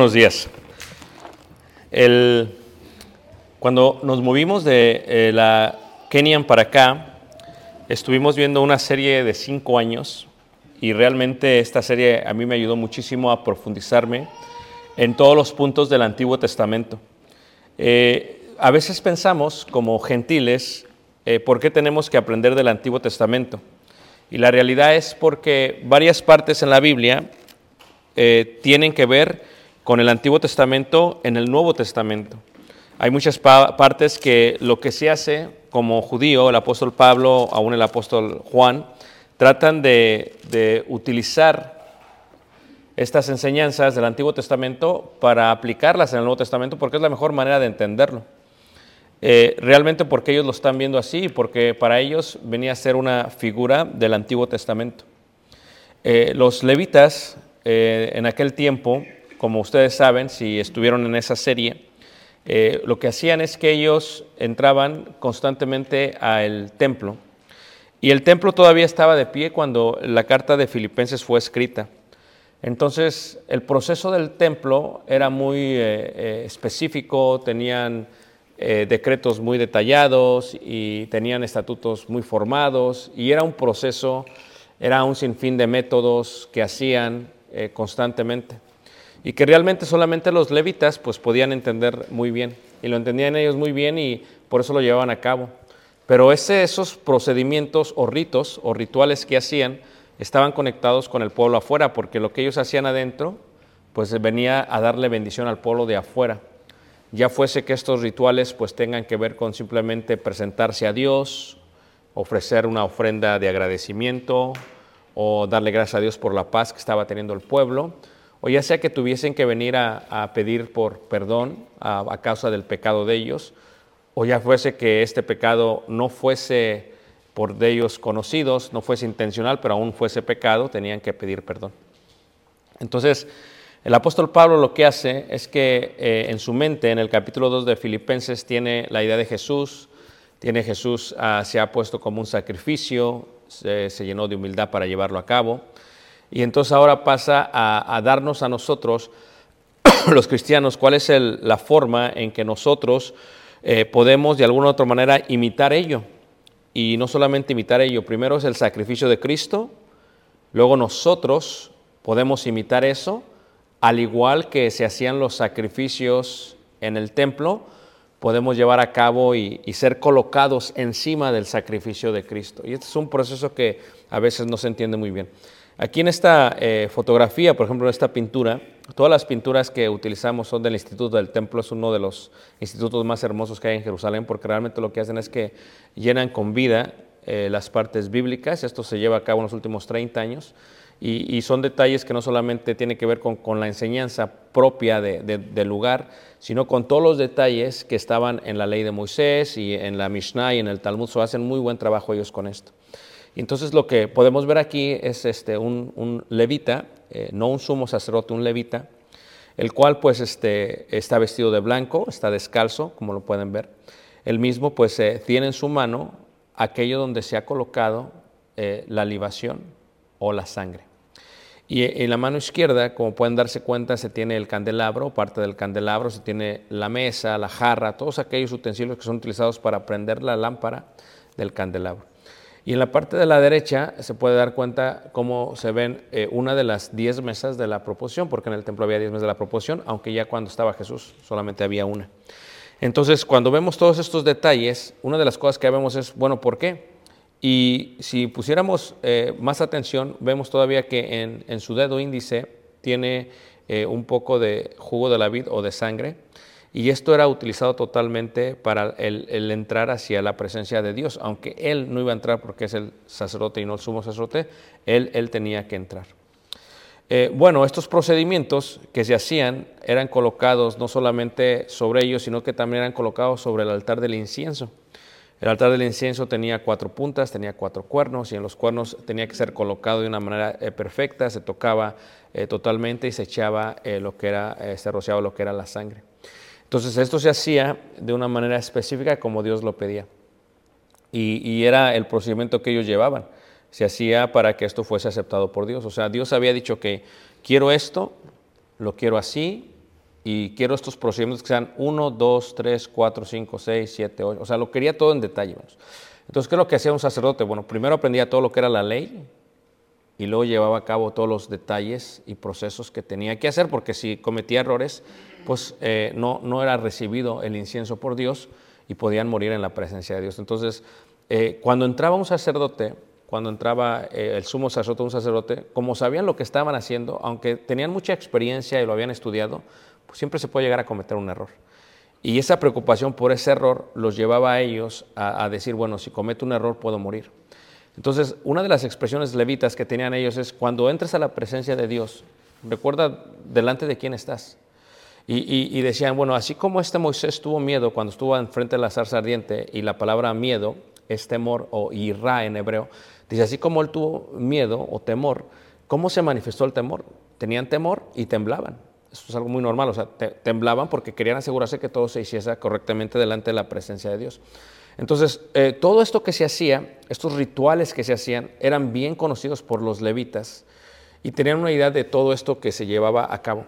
buenos días. El- cuando nos movimos de eh, la Kenyan para acá, estuvimos viendo una serie de cinco años y realmente esta serie a mí me ayudó muchísimo a profundizarme en todos los puntos del Antiguo Testamento. Eh, a veces pensamos como gentiles, eh, ¿por qué tenemos que aprender del Antiguo Testamento? Y la realidad es porque varias partes en la Biblia eh, tienen que ver con el Antiguo Testamento en el Nuevo Testamento. Hay muchas pa- partes que lo que se hace como judío, el apóstol Pablo, aún el apóstol Juan, tratan de, utilizar estas enseñanzas del Antiguo Testamento para aplicarlas en el Nuevo Testamento porque es la mejor manera de entenderlo. Eh, realmente porque ellos lo están viendo así, porque para ellos venía a ser una figura del Antiguo Testamento. Eh, los levitas eh, en aquel tiempo, como ustedes saben, si estuvieron en esa serie, eh, lo que hacían es que ellos entraban constantemente al templo y el templo todavía estaba de pie cuando la carta de Filipenses fue escrita. Entonces, el proceso del templo era muy eh, eh, específico, tenían decretos muy detallados y tenían estatutos muy formados y era un proceso, era un sinfín de métodos que hacían constantemente y que realmente solamente los levitas pues podían entender muy bien y lo entendían ellos muy bien y por eso lo llevaban a cabo. Pero ese, esos procedimientos o ritos o rituales que hacían estaban conectados con el pueblo afuera, porque lo que ellos hacían adentro, pues venía a darle bendición al pueblo de afuera. Ya fuese que estos rituales pues tengan que ver con simplemente presentarse a Dios, ofrecer una ofrenda de agradecimiento o darle gracias a Dios por la paz que estaba teniendo el pueblo, o ya sea que tuviesen que venir a, pedir por perdón a, causa del pecado de ellos, o ya fuese que este pecado no fuese por de ellos conocidos, no fuese intencional, pero aún fuese pecado, tenían que pedir perdón. Entonces, el apóstol Pablo lo que hace es que eh, en su mente, en el capítulo 2 de Filipenses, tiene la idea de Jesús, tiene Jesús, ah, se ha puesto como un sacrificio, se llenó de humildad para llevarlo a cabo, y entonces ahora pasa a, darnos a nosotros, los cristianos, cuál es la forma en que nosotros eh, podemos de alguna u otra manera imitar ello. Y no solamente imitar ello, primero es el sacrificio de Cristo, luego nosotros podemos imitar eso, al igual que se hacían los sacrificios en el templo, podemos llevar a cabo y, y ser colocados encima del sacrificio de Cristo. Y este es un proceso que a veces no se entiende muy bien. Aquí en esta eh, fotografía, por ejemplo, en esta pintura, todas las pinturas que utilizamos son del Instituto del Templo, es uno de los institutos más hermosos que hay en Jerusalén, porque realmente lo que hacen es que llenan con vida eh, las partes bíblicas. Esto se lleva a cabo en los últimos 30 años. Y, son detalles que no solamente tienen que ver con, la enseñanza propia de- de- del lugar, sino con todos los detalles que estaban en la ley de Moisés y en la Mishnah y en el Talmud. So, hacen muy buen trabajo ellos con esto. Entonces lo que podemos ver aquí es este, un, levita, eh, no un sumo sacerdote, un levita, el cual pues este, está vestido de blanco, está descalzo, como lo pueden ver. El mismo pues eh, tiene en su mano aquello donde se ha colocado eh, la libación o la sangre. Y en la mano izquierda, como pueden darse cuenta, se tiene el candelabro, parte del candelabro, se tiene la mesa, la jarra, todos aquellos utensilios que son utilizados para prender la lámpara del candelabro. Y en la parte de la derecha se puede dar cuenta cómo se ven eh, una de las diez mesas de la proposición, porque en el templo había diez mesas de la proposición, aunque ya cuando estaba Jesús solamente había una. Entonces, cuando vemos todos estos detalles, una de las cosas que vemos es, bueno, ¿por qué? Y si pusiéramos eh, más atención, vemos todavía que en, su dedo índice tiene eh, un poco de jugo de la vid o de sangre. Y esto era utilizado totalmente para el, entrar hacia la presencia de Dios, aunque él no iba a entrar porque es el sacerdote y no el sumo sacerdote, él, él tenía que entrar. Eh, bueno, estos procedimientos que se hacían eran colocados no solamente sobre ellos, sino que también eran colocados sobre el altar del incienso. El altar del incienso tenía cuatro puntas, tenía cuatro cuernos y en los cuernos tenía que ser colocado de una manera eh, perfecta, se tocaba eh, totalmente y se echaba lo que era, se rociaba lo que era la sangre. Entonces esto se hacía de una manera específica como Dios lo pedía. Y, era el procedimiento que ellos llevaban. Se hacía para que esto fuese aceptado por Dios. O sea, Dios había dicho que quiero esto, lo quiero así, y quiero estos procedimientos que sean 1, 2, 3, 4, 5, 6, 7, 8. O sea, lo quería todo en detalle. Entonces, ¿qué es lo que hacía un sacerdote? Bueno, primero aprendía todo lo que era la ley y luego llevaba a cabo todos los detalles y procesos que tenía que hacer, porque si cometía errores, pues eh, no, no era recibido el incienso por Dios y podían morir en la presencia de Dios. Entonces, eh, cuando entraba un sacerdote, cuando entraba eh, el sumo sacerdote, un sacerdote, como sabían lo que estaban haciendo, aunque tenían mucha experiencia y lo habían estudiado, pues siempre se puede llegar a cometer un error. Y esa preocupación por ese error los llevaba a ellos a, a decir, bueno, si cometo un error puedo morir. Entonces, una de las expresiones levitas que tenían ellos es, cuando entres a la presencia de Dios, recuerda delante de quién estás. Y, decían, bueno, así como este Moisés tuvo miedo cuando estuvo enfrente de la zarza ardiente, y la palabra miedo es temor o irá en hebreo, dice, así como él tuvo miedo o temor, ¿cómo se manifestó el temor? Tenían temor y temblaban. Eso es algo muy normal, o sea, te- temblaban porque querían asegurarse que todo se hiciese correctamente delante de la presencia de Dios. Entonces, eh, todo esto que se hacía, estos rituales que se hacían, eran bien conocidos por los levitas y tenían una idea de todo esto que se llevaba a cabo.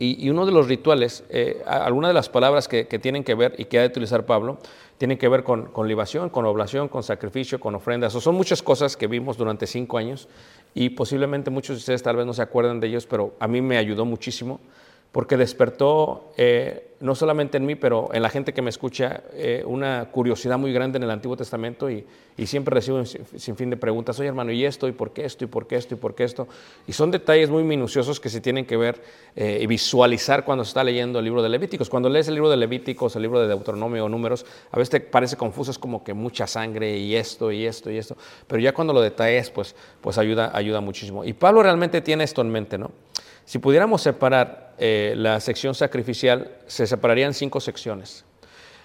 Y, uno de los rituales, eh, algunas de las palabras que, que tienen que ver y que ha de utilizar Pablo, tienen que ver con, con libación, con oblación, con sacrificio, con ofrendas. O son muchas cosas que vimos durante cinco años y posiblemente muchos de ustedes tal vez no se acuerdan de ellos, pero a mí me ayudó muchísimo porque despertó eh, no solamente en mí, pero en la gente que me escucha, eh, una curiosidad muy grande en el Antiguo Testamento y, y siempre recibo un sin sin fin de preguntas, oye hermano, ¿y esto? ¿Y por qué esto? ¿Y por qué esto? ¿Y por qué esto? Y son detalles muy minuciosos que se tienen que ver eh, y visualizar cuando se está leyendo el libro de Levíticos. Cuando lees el libro de Levíticos, el libro de Deuteronomio o Números, a veces te parece confuso, es como que mucha sangre y esto y esto y esto, pero ya cuando lo detalles, pues, pues ayuda, ayuda muchísimo. Y Pablo realmente tiene esto en mente, ¿no? Si pudiéramos separar eh, la sección sacrificial, se separarían cinco secciones.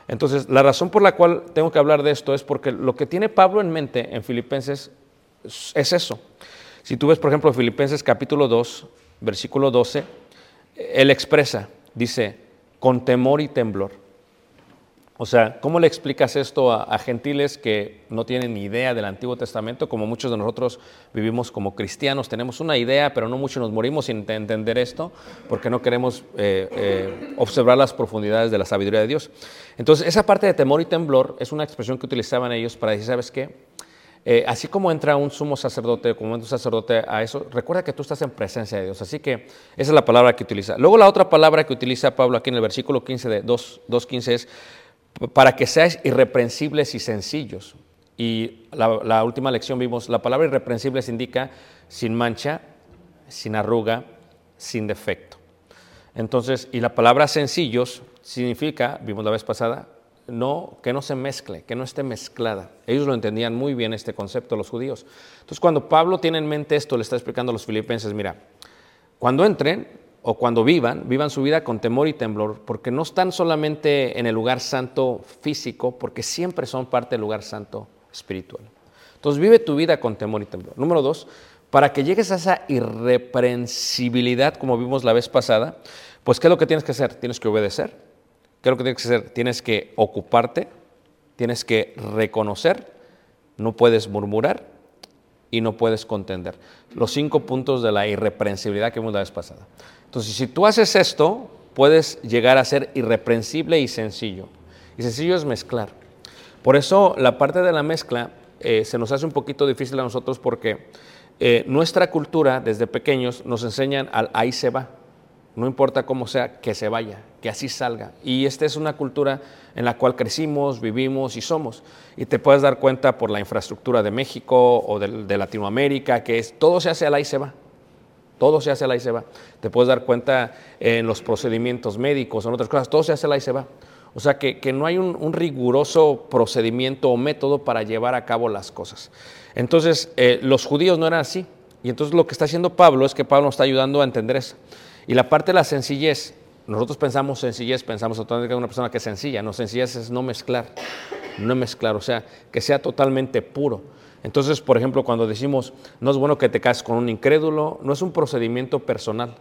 Entonces, la razón por la cual tengo que hablar de esto es porque lo que tiene Pablo en mente en Filipenses es es eso. Si tú ves, por ejemplo, Filipenses capítulo 2, versículo 12, él expresa, dice, con temor y temblor. O sea, ¿cómo le explicas esto a, gentiles que no tienen ni idea del Antiguo Testamento? Como muchos de nosotros vivimos como cristianos, tenemos una idea, pero no muchos nos morimos sin te- entender esto, porque no queremos eh, eh, observar las profundidades de la sabiduría de Dios. Entonces, esa parte de temor y temblor es una expresión que utilizaban ellos para decir, ¿sabes qué? Eh, así como entra un sumo sacerdote, como entra un sacerdote a eso, recuerda que tú estás en presencia de Dios. Así que esa es la palabra que utiliza. Luego la otra palabra que utiliza Pablo aquí en el versículo 15 de 2, 2.15 es para que seáis irreprensibles y sencillos. Y la, la última lección vimos, la palabra irreprensibles indica sin mancha sin arruga, sin defecto. Entonces, y la palabra sencillos significa, vimos la vez pasada, no, que no se mezcle, que no esté mezclada. Ellos lo entendían muy bien este concepto, los judíos. Entonces, cuando Pablo tiene en mente esto, le está explicando a los filipenses, mira, cuando entren o cuando vivan, vivan su vida con temor y temblor, porque no están solamente en el lugar santo físico, porque siempre son parte del lugar santo espiritual. Entonces, vive tu vida con temor y temblor. Número dos, para que llegues a esa irreprensibilidad, como vimos la vez pasada, pues ¿qué es lo que tienes que hacer? Tienes que obedecer. ¿Qué es lo que tienes que hacer? Tienes que ocuparte, tienes que reconocer, no puedes murmurar y no puedes contender. Los cinco puntos de la irreprensibilidad que vimos la vez pasada. Entonces, si tú haces esto, puedes llegar a ser irreprensible y sencillo. Y sencillo es mezclar. Por eso la parte de la mezcla eh, se nos hace un poquito difícil a nosotros porque eh, nuestra cultura desde pequeños nos enseñan al ahí se va. No importa cómo sea, que se vaya, que así salga. Y esta es una cultura en la cual crecimos, vivimos y somos. Y te puedes dar cuenta por la infraestructura de México o de, de Latinoamérica, que es, todo se hace al ahí se va. Todo se hace al ahí se va. Te puedes dar cuenta en los procedimientos médicos, en otras cosas, todo se hace al ahí se va. O sea que, que no hay un, un, riguroso procedimiento o método para llevar a cabo las cosas. Entonces, eh, los judíos no eran así. Y entonces lo que está haciendo Pablo es que Pablo nos está ayudando a entender eso. Y la parte de la sencillez, nosotros pensamos sencillez, pensamos totalmente que una persona que es sencilla. No, sencillez es no mezclar, no mezclar, o sea, que sea totalmente puro. Entonces, por ejemplo, cuando decimos, no es bueno que te cases con un incrédulo, no es un procedimiento personal,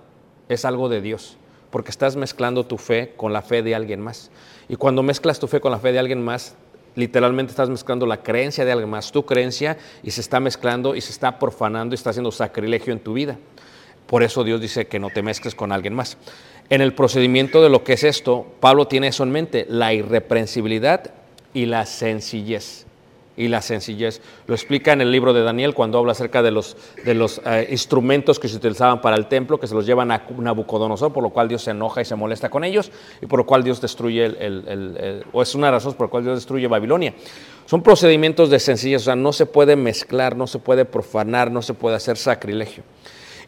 es algo de Dios, porque estás mezclando tu fe con la fe de alguien más. Y cuando mezclas tu fe con la fe de alguien más, literalmente estás mezclando la creencia de alguien más, tu creencia, y se está mezclando y se está profanando y está haciendo sacrilegio en tu vida. Por eso Dios dice que no te mezcles con alguien más. En el procedimiento de lo que es esto, Pablo tiene eso en mente, la irreprensibilidad y la sencillez. Y la sencillez. Lo explica en el libro de Daniel cuando habla acerca de los, de los eh, instrumentos que se utilizaban para el templo, que se los llevan a Nabucodonosor, por lo cual Dios se enoja y se molesta con ellos, y por lo cual Dios destruye, el, el, el, o es una razón por la cual Dios destruye Babilonia. Son procedimientos de sencillez, o sea, no se puede mezclar, no se puede profanar, no se puede hacer sacrilegio.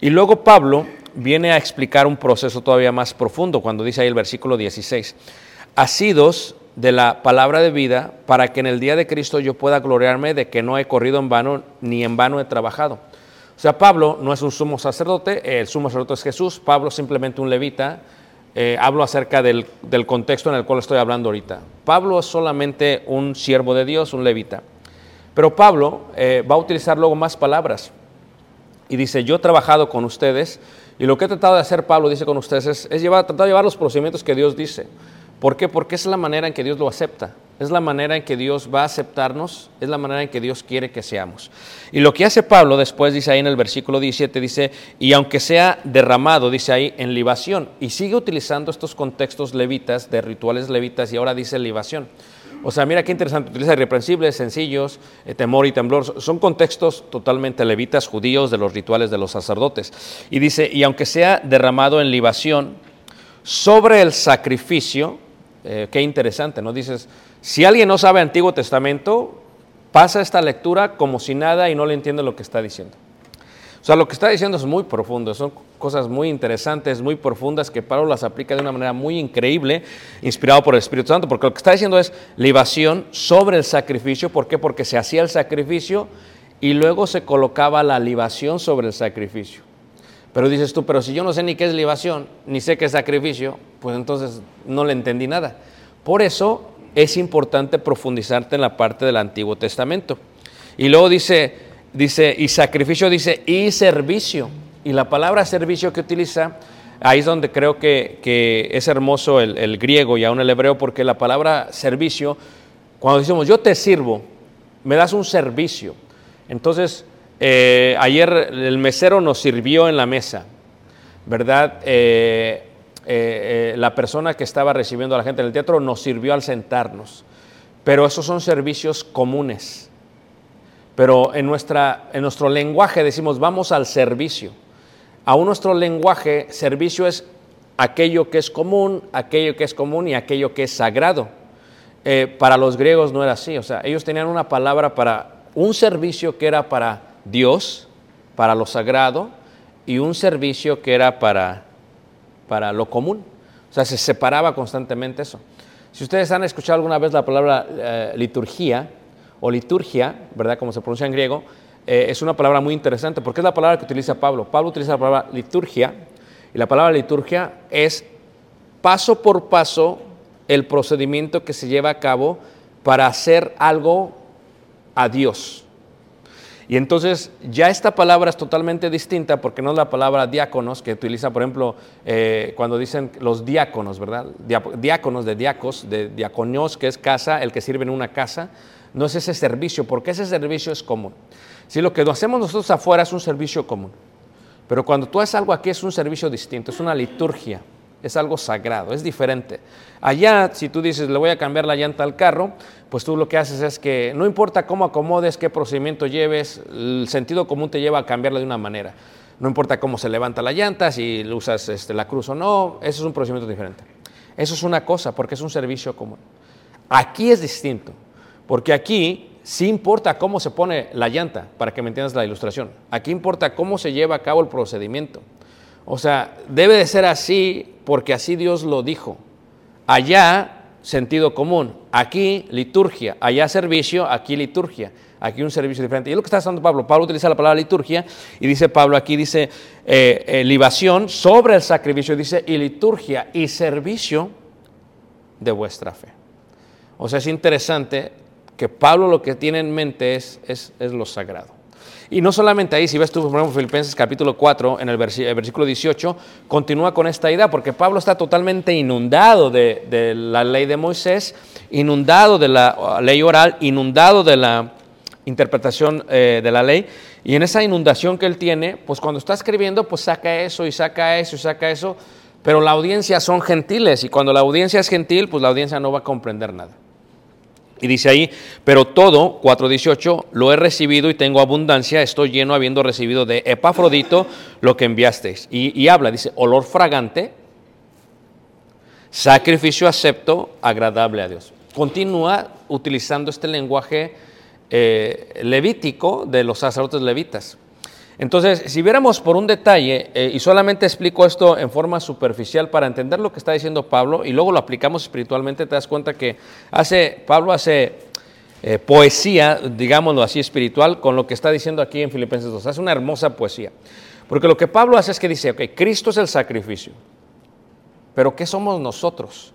Y luego Pablo viene a explicar un proceso todavía más profundo cuando dice ahí el versículo 16, asidos de la palabra de vida para que en el día de Cristo yo pueda gloriarme de que no he corrido en vano ni en vano he trabajado. O sea, Pablo no es un sumo sacerdote, el sumo sacerdote es Jesús, Pablo simplemente un levita. Eh, hablo acerca del, del, contexto en el cual estoy hablando ahorita. Pablo es solamente un siervo de Dios, un levita. Pero Pablo eh, va a utilizar luego más palabras. Y dice, yo he trabajado con ustedes y lo que he tratado de hacer, Pablo dice con ustedes, es, es llevar, tratar de llevar los procedimientos que Dios dice. ¿Por qué? Porque es la manera en que Dios lo acepta. Es la manera en que Dios va a aceptarnos, es la manera en que Dios quiere que seamos. Y lo que hace Pablo después dice ahí en el versículo 17, dice, y aunque sea derramado, dice ahí, en libación, y sigue utilizando estos contextos levitas, de rituales levitas, y ahora dice libación. O sea, mira qué interesante, utiliza irreprensibles, sencillos, eh, temor y temblor. Son contextos totalmente levitas, judíos, de los rituales de los sacerdotes. Y dice, y aunque sea derramado en libación, sobre el sacrificio, eh, qué interesante, ¿no? Dices, si alguien no sabe Antiguo Testamento, pasa esta lectura como si nada y no le entiende lo que está diciendo. O sea, lo que está diciendo es muy profundo, son cosas muy interesantes, muy profundas, que Pablo las aplica de una manera muy increíble, inspirado por el Espíritu Santo, porque lo que está diciendo es libación sobre el sacrificio. ¿Por qué? Porque se hacía el sacrificio y luego se colocaba la libación sobre el sacrificio. Pero dices tú, pero si yo no sé ni qué es libación, ni sé qué es sacrificio, pues entonces no le entendí nada. Por eso es importante profundizarte en la parte del Antiguo Testamento. Y luego dice, dice, y sacrificio dice, y servicio. Y la palabra servicio que utiliza, ahí es donde creo que, que es hermoso el, el, griego y aún el hebreo, porque la palabra servicio, cuando decimos yo te sirvo, me das un servicio. Entonces, eh, ayer el mesero nos sirvió en la mesa, ¿verdad? Eh, eh, la persona que estaba recibiendo a la gente en el teatro nos sirvió al sentarnos, pero esos son servicios comunes. Pero en, nuestra, en nuestro lenguaje decimos vamos al servicio. Aún nuestro lenguaje, servicio es aquello que es común, aquello que es común y aquello que es sagrado. para los griegos no era así, o sea, ellos tenían una palabra para un servicio que era para Dios, para lo sagrado, y un servicio que era para, para lo común. O sea, se separaba constantemente eso. Si ustedes han escuchado alguna vez la palabra eh, liturgia o liturgia, ¿verdad? Como se pronuncia en griego, eh, es una palabra muy interesante porque es la palabra que utiliza Pablo. Pablo utiliza la palabra liturgia y la palabra liturgia es paso por paso el procedimiento que se lleva a cabo para hacer algo a Dios. Y entonces ya esta palabra es totalmente distinta porque no es la palabra diáconos que utiliza, por ejemplo, eh, cuando dicen los diáconos, ¿verdad? Diáconos de diacos, de diaconios, que es casa, el que sirve en una casa. No es ese servicio, porque ese servicio es común. Si lo que hacemos nosotros afuera es un servicio común, pero cuando tú haces algo aquí es un servicio distinto, es una liturgia, es algo sagrado, es diferente. Allá, si tú dices, le voy a cambiar la llanta al carro, pues tú lo que haces es que no importa cómo acomodes, qué procedimiento lleves, el sentido común te lleva a cambiarla de una manera. No importa cómo se levanta la llanta, si usas este, la cruz o no, eso es un procedimiento diferente. Eso es una cosa, porque es un servicio común. Aquí es distinto, porque aquí sí importa cómo se pone la llanta, para que me entiendas la ilustración. Aquí importa cómo se lleva a cabo el procedimiento. O sea, debe de ser así porque así Dios lo dijo. Allá, sentido común. Aquí, liturgia. Allá, servicio. Aquí, liturgia. Aquí un servicio diferente. Y es lo que está haciendo Pablo. Pablo utiliza la palabra liturgia y dice Pablo aquí, dice eh, eh, libación sobre el sacrificio, dice y liturgia y servicio de vuestra fe. O sea, es interesante que Pablo lo que tiene en mente es, es, es lo sagrado. Y no solamente ahí, si ves tú, por ejemplo, Filipenses capítulo 4, en el, versículo 18, continúa con esta idea, porque Pablo está totalmente inundado de, la ley de Moisés, inundado de la ley oral, inundado de la interpretación eh, de la ley, y en esa inundación que él tiene, pues cuando está escribiendo, pues saca eso y saca eso y saca eso, pero la audiencia son gentiles, y cuando la audiencia es gentil, pues la audiencia no va a comprender nada. Y dice ahí, pero todo, 4.18, lo he recibido y tengo abundancia, estoy lleno habiendo recibido de Epafrodito lo que enviasteis. Y, habla, dice, olor fragante, sacrificio acepto, agradable a Dios. Continúa utilizando este lenguaje eh, levítico de los sacerdotes levitas. Entonces, si viéramos por un detalle, eh, y solamente explico esto en forma superficial para entender lo que está diciendo Pablo, y luego lo aplicamos espiritualmente, te das cuenta que hace, Pablo hace eh, poesía, digámoslo así, espiritual, con lo que está diciendo aquí en Filipenses 2. Hace una hermosa poesía. Porque lo que Pablo hace es que dice, ok, Cristo es el sacrificio, pero ¿qué somos nosotros?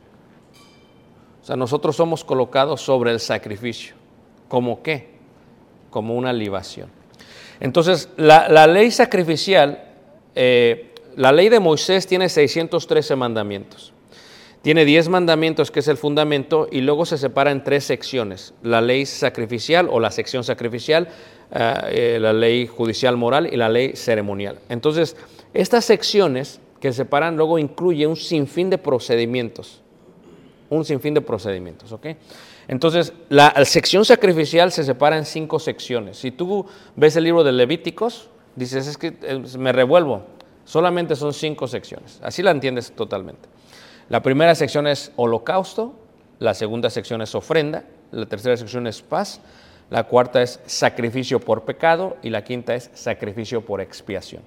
O sea, nosotros somos colocados sobre el sacrificio. ¿Como qué? Como una libación. Entonces, la, ley sacrificial, eh, la ley de Moisés tiene 613 mandamientos. Tiene 10 mandamientos, que es el fundamento, y luego se separa en tres secciones. La ley sacrificial o la sección sacrificial, eh, la ley judicial moral y la ley ceremonial. Entonces, estas secciones que se separan luego incluye un sinfín de procedimientos. Un sinfín de procedimientos, ¿ok? Entonces, la sección sacrificial se separa en cinco secciones. Si tú ves el libro de Levíticos, dices, es que eh, me revuelvo. Solamente son cinco secciones. Así la entiendes totalmente. La primera sección es holocausto, la segunda sección es ofrenda, la tercera sección es paz, la cuarta es sacrificio por pecado y la quinta es sacrificio por expiación.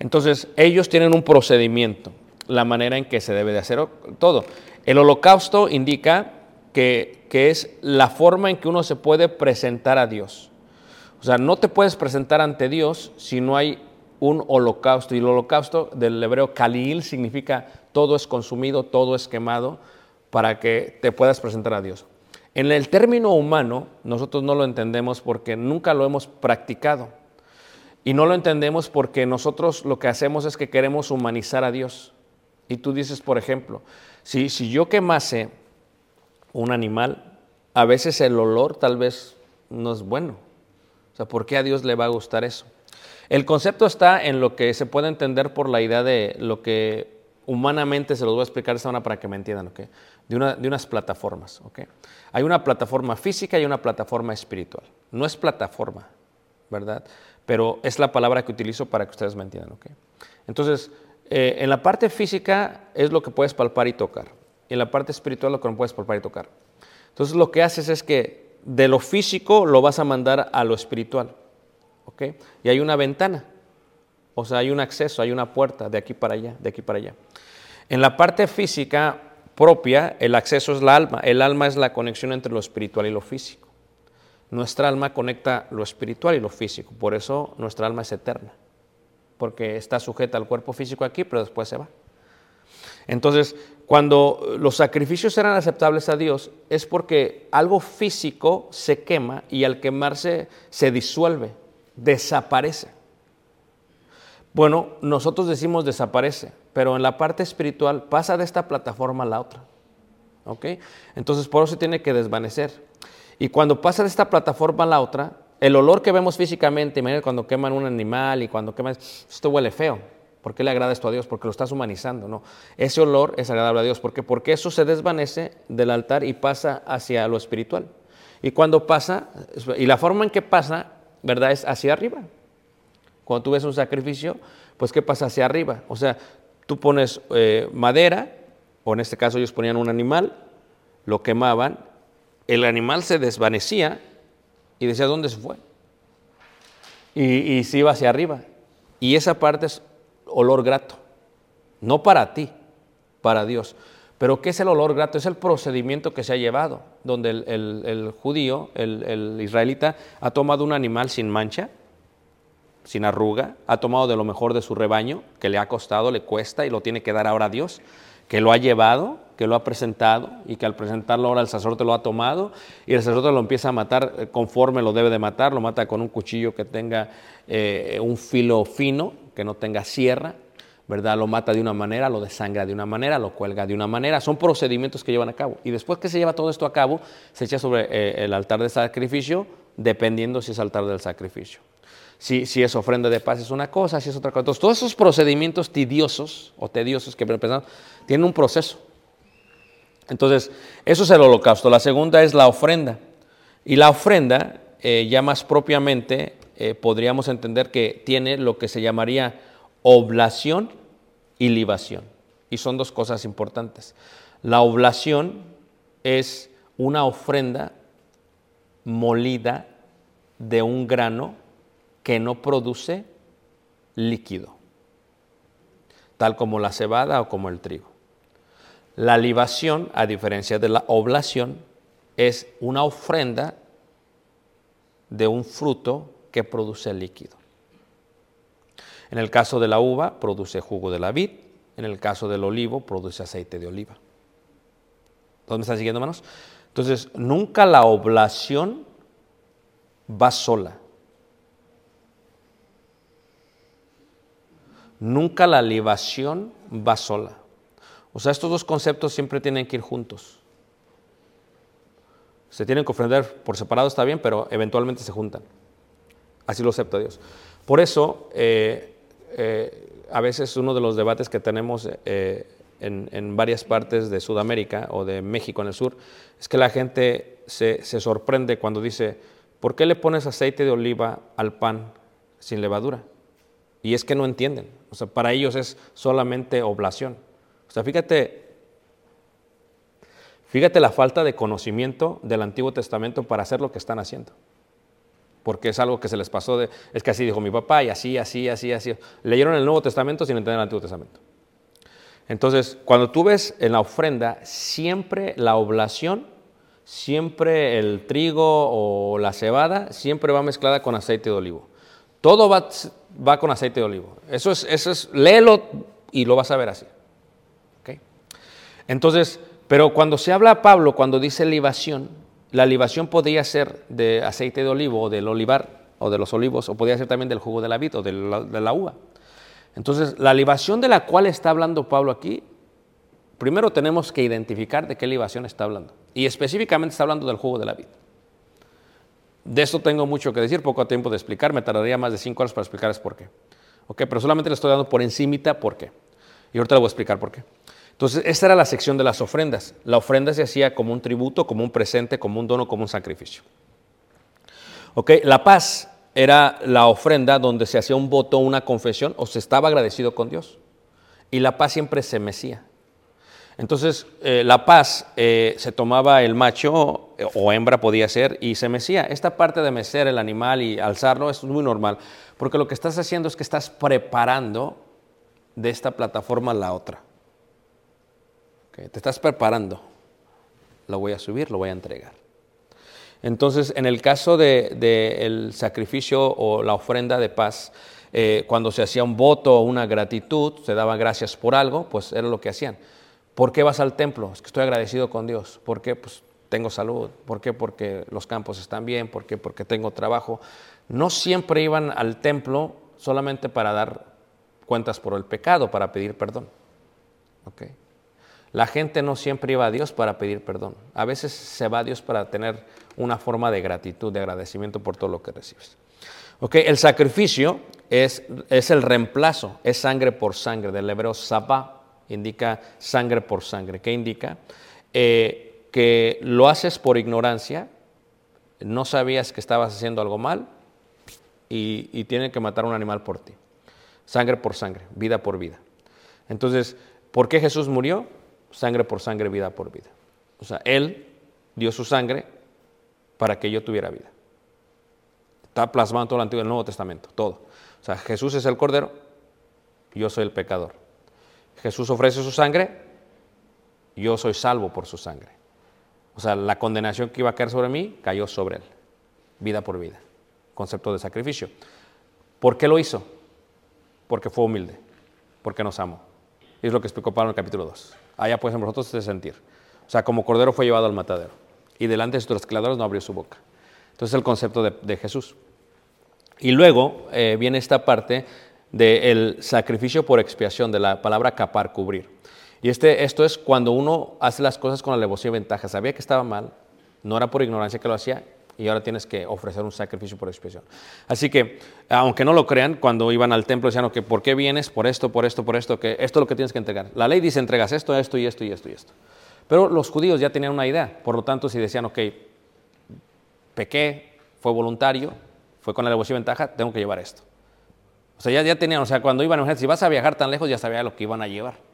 Entonces, ellos tienen un procedimiento, la manera en que se debe de hacer todo. El holocausto indica que, que, es la forma en que uno se puede presentar a Dios. O sea, no te puedes presentar ante Dios si no hay un holocausto. Y el holocausto del hebreo kalil significa todo es consumido, todo es quemado, para que te puedas presentar a Dios. En el término humano, nosotros no lo entendemos porque nunca lo hemos practicado. Y no lo entendemos porque nosotros lo que hacemos es que queremos humanizar a Dios. Y tú dices, por ejemplo, si, si yo quemase un animal, a veces el olor tal vez no es bueno. O sea, ¿por qué a Dios le va a gustar eso? El concepto está en lo que se puede entender por la idea de lo que humanamente se los voy a explicar esta manera para que me entiendan, ¿ok? De, una, de unas plataformas, ¿ok? Hay una plataforma física y una plataforma espiritual. No es plataforma, ¿verdad? Pero es la palabra que utilizo para que ustedes me entiendan, ¿ok? Entonces, eh, en la parte física es lo que puedes palpar y tocar. Y en la parte espiritual lo que no puedes palpar y tocar. Entonces, lo que haces es que de lo físico lo vas a mandar a lo espiritual, ¿ok? Y hay una ventana, O sea, hay un acceso, hay una puerta de aquí para allá, de aquí para allá. En la parte física propia, el acceso es la alma. El alma es la conexión entre lo espiritual y lo físico. Nuestra alma conecta lo espiritual y lo físico. Por eso nuestra alma es eterna. Porque está sujeta al cuerpo físico aquí, pero después se va. Entonces, cuando los sacrificios eran aceptables a Dios, es porque algo físico se quema y al quemarse se disuelve, desaparece. Bueno, nosotros decimos desaparece, pero en la parte espiritual pasa de esta plataforma a la otra. ¿Ok? Entonces, por eso tiene que desvanecer. Y cuando pasa de esta plataforma a la otra, el olor que vemos físicamente, imagínate cuando queman un animal y cuando queman, esto huele feo. ¿Por qué le agrada esto a Dios? Porque lo estás humanizando, ¿no? Ese olor es agradable a Dios. ¿Por qué? Porque eso se desvanece del altar y pasa hacia lo espiritual. Y cuando pasa, y la forma en que pasa, ¿verdad? Es hacia arriba. Cuando tú ves un sacrificio, pues ¿qué pasa hacia arriba? O sea, tú pones eh, madera, o en este caso ellos ponían un animal, lo quemaban, el animal se desvanecía y decía, ¿dónde se fue? Y, y se iba hacia arriba. Y esa parte es olor grato. No para ti, para Dios. Pero ¿qué es el olor grato? Es el procedimiento que se ha llevado, donde el, judío, el israelita, ha tomado un animal sin mancha, sin arruga, ha tomado de lo mejor de su rebaño, que le ha costado, le cuesta y lo tiene que dar ahora a Dios, que lo ha llevado, que lo ha presentado y que al presentarlo ahora el sacerdote lo ha tomado y el sacerdote lo empieza a matar eh, conforme lo debe de matar, lo mata con un cuchillo que tenga eh, un filo fino, que no tenga sierra, ¿verdad? Lo mata de una manera, lo desangra de una manera, lo cuelga de una manera. Son procedimientos que llevan a cabo. Y después que se lleva todo esto a cabo, se echa sobre eh, el altar de sacrificio, dependiendo si es altar del sacrificio. Si, si es ofrenda de paz es una cosa, si es otra cosa. Entonces, todos esos procedimientos tediosos o tediosos que pensamos, tienen un proceso. Entonces, eso es el holocausto. La segunda es la ofrenda. Y la ofrenda, eh, ya más propiamente, eh, podríamos entender que tiene lo que se llamaría oblación y libación. Y son dos cosas importantes. La oblación es una ofrenda molida de un grano que no produce líquido, tal como la cebada o como el trigo. La libación, a diferencia de la oblación, es una ofrenda de un fruto que produce líquido. En el caso de la uva, produce jugo de la vid. En el caso del olivo, produce aceite de oliva. ¿Todos me están siguiendo, hermanos? Entonces, nunca la oblación va sola. Nunca la libación va sola. O sea, estos dos conceptos siempre tienen que ir juntos. Se tienen que ofrendar por separado, está bien, pero eventualmente se juntan. Así lo acepta Dios. Por eso, eh, eh, a veces uno de los debates que tenemos eh, en, en varias partes de Sudamérica o de México en el sur es que la gente se, se sorprende cuando dice, ¿por qué le pones aceite de oliva al pan sin levadura? Y es que no entienden. O sea, para ellos es solamente oblación. O sea, fíjate, fíjate la falta de conocimiento del Antiguo Testamento para hacer lo que están haciendo. Porque es algo que se les pasó de, es que así dijo mi papá y así, así, así, así. Leyeron el Nuevo Testamento sin entender el Antiguo Testamento. Entonces, cuando tú ves en la ofrenda siempre la oblación, siempre el trigo o la cebada, siempre va mezclada con aceite de olivo. Todo va, va con aceite de olivo. Eso es, eso es, léelo y lo vas a ver así. Entonces, pero cuando se habla a Pablo, cuando dice libación, la libación podría ser de aceite de olivo o del olivar o de los olivos, o podría ser también del jugo de la vid o de la, de la uva. Entonces, la libación de la cual está hablando Pablo aquí, primero tenemos que identificar de qué libación está hablando. Y específicamente está hablando del jugo de la vid. De eso tengo mucho que decir, poco tiempo de explicar, me tardaría más de cinco horas para explicarles por qué. Ok, pero solamente le estoy dando por encimita por qué. Y ahorita le voy a explicar por qué. Entonces, esta era la sección de las ofrendas. La ofrenda se hacía como un tributo, como un presente, como un dono, como un sacrificio. Ok, la paz era la ofrenda donde se hacía un voto, una confesión, o se estaba agradecido con Dios. Y la paz siempre se mecía. Entonces, eh, la paz eh, se tomaba el macho o hembra podía ser, y se mecía. Esta parte de mecer el animal y alzarlo es muy normal, porque lo que estás haciendo es que estás preparando de esta plataforma a la otra. Te estás preparando. Lo voy a subir, lo voy a entregar. Entonces, en el caso del de, el sacrificio o la ofrenda de paz, eh, cuando se hacía un voto o una gratitud, se daba gracias por algo, pues era lo que hacían. ¿Por qué vas al templo? Es que estoy agradecido con Dios. ¿Por qué? Pues tengo salud. ¿Por qué? Porque los campos están bien. ¿Por qué? Porque tengo trabajo. No siempre iban al templo solamente para dar cuentas por el pecado, para pedir perdón. La gente no siempre iba a Dios para pedir perdón. A veces se va a Dios para tener una forma de gratitud, de agradecimiento por todo lo que recibes. El sacrificio es, es, el reemplazo, es sangre por sangre, del hebreo sabá, indica sangre por sangre. ¿Qué indica? Eh, que lo haces por ignorancia, no sabías que estabas haciendo algo mal y, y tienen que matar un animal por ti. Sangre por sangre, vida por vida. Entonces, ¿por qué Jesús murió? Sangre por sangre, vida por vida. O sea, Él dio su sangre para que yo tuviera vida. Está plasmado todo el Antiguo y el Nuevo Testamento, todo. O sea, Jesús es el Cordero, yo soy el pecador. Jesús ofrece su sangre, yo soy salvo por su sangre. O sea, la condenación que iba a caer sobre mí cayó sobre él, vida por vida. Concepto de sacrificio. ¿Por qué lo hizo? Porque fue humilde, porque nos amó. Es lo que explicó Pablo en el capítulo 2. Allá pues en vosotros sentir. O sea, como cordero fue llevado al matadero. Y delante de sus trasquiladores no abrió su boca. Entonces el concepto de, de Jesús. Y luego eh, viene esta parte del sacrificio por expiación, de la palabra capar, cubrir. Y este, esto es cuando uno hace las cosas con alevosía y ventaja. Sabía que estaba mal, no era por ignorancia que lo hacía, y ahora tienes que ofrecer un sacrificio por expiación. Así que, aunque no lo crean, cuando iban al templo decían, que ¿por qué vienes? Por esto, por esto, por esto, que esto es lo que tienes que entregar. La ley dice, entregas esto, esto y esto y esto y esto. Pero los judíos ya tenían una idea, por lo tanto, si decían, ok, pequé, fue voluntario, fue con alevosía y ventaja, tengo que llevar esto. O sea, ya, ya tenían, o sea, cuando iban, si vas a viajar tan lejos, ya sabía lo que iban a llevar.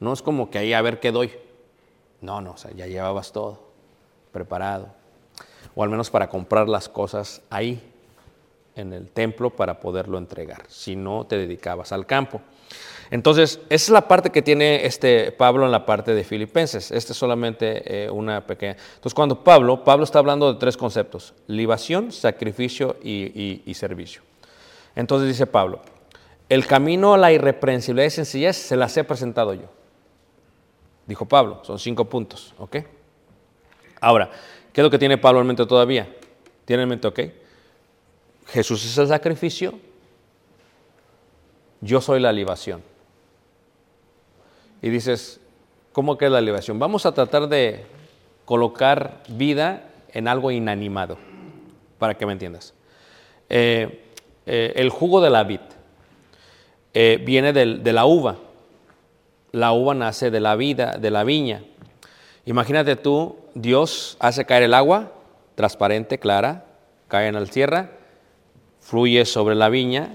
No es como que ahí a ver qué doy. No, no, o sea, ya llevabas todo preparado. O al menos para comprar las cosas ahí, en el templo, para poderlo entregar. Si no, te dedicabas al campo. Entonces, esa es la parte que tiene este Pablo en la parte de Filipenses. Este es solamente eh, una pequeña. Entonces, cuando Pablo, Pablo está hablando de tres conceptos: libación, sacrificio y, y, servicio. Entonces dice Pablo: el camino a la irreprensibilidad y sencillez se las he presentado yo. Dijo Pablo, son cinco puntos, ¿ok? Ahora, ¿qué es lo que tiene Pablo en mente todavía? Tiene en mente, ok, Jesús es el sacrificio, yo soy la libación. Y dices, ¿cómo que es la libación? Vamos a tratar de colocar vida en algo inanimado, para que me entiendas. Eh, eh, el jugo de la vid eh, viene de la uva. La uva nace de la vida, de la viña. Imagínate tú, Dios hace caer el agua, transparente, clara, cae en la tierra, fluye sobre la viña,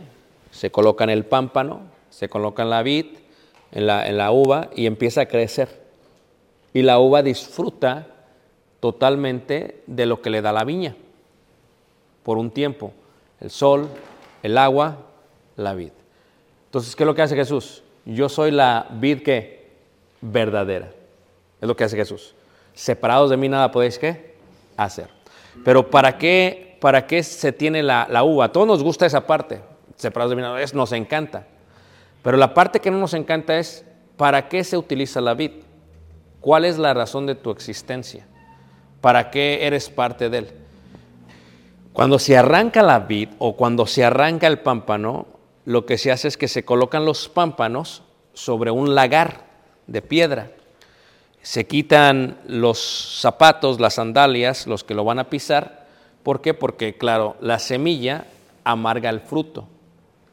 se coloca en el pámpano, se coloca en la vid, en la, en la uva y empieza a crecer. Y la uva disfruta totalmente de lo que le da la viña por un tiempo, el sol, el agua, la vid. Entonces, ¿qué es lo que hace Jesús? Yo soy la vid que verdadera. Es lo que hace Jesús. Separados de mí nada podéis qué hacer. Pero ¿para qué, para qué se tiene la, la uva? A todos nos gusta esa parte. Separados de mí nada, es, nos encanta. Pero la parte que no nos encanta es ¿para qué se utiliza la vid? ¿Cuál es la razón de tu existencia? ¿Para qué eres parte de él? Cuando se arranca la vid o cuando se arranca el pámpano, lo que se hace es que se colocan los pámpanos sobre un lagar de piedra. Se quitan los zapatos, las sandalias, los que lo van a pisar. ¿Por qué? Porque, claro, la semilla amarga el fruto.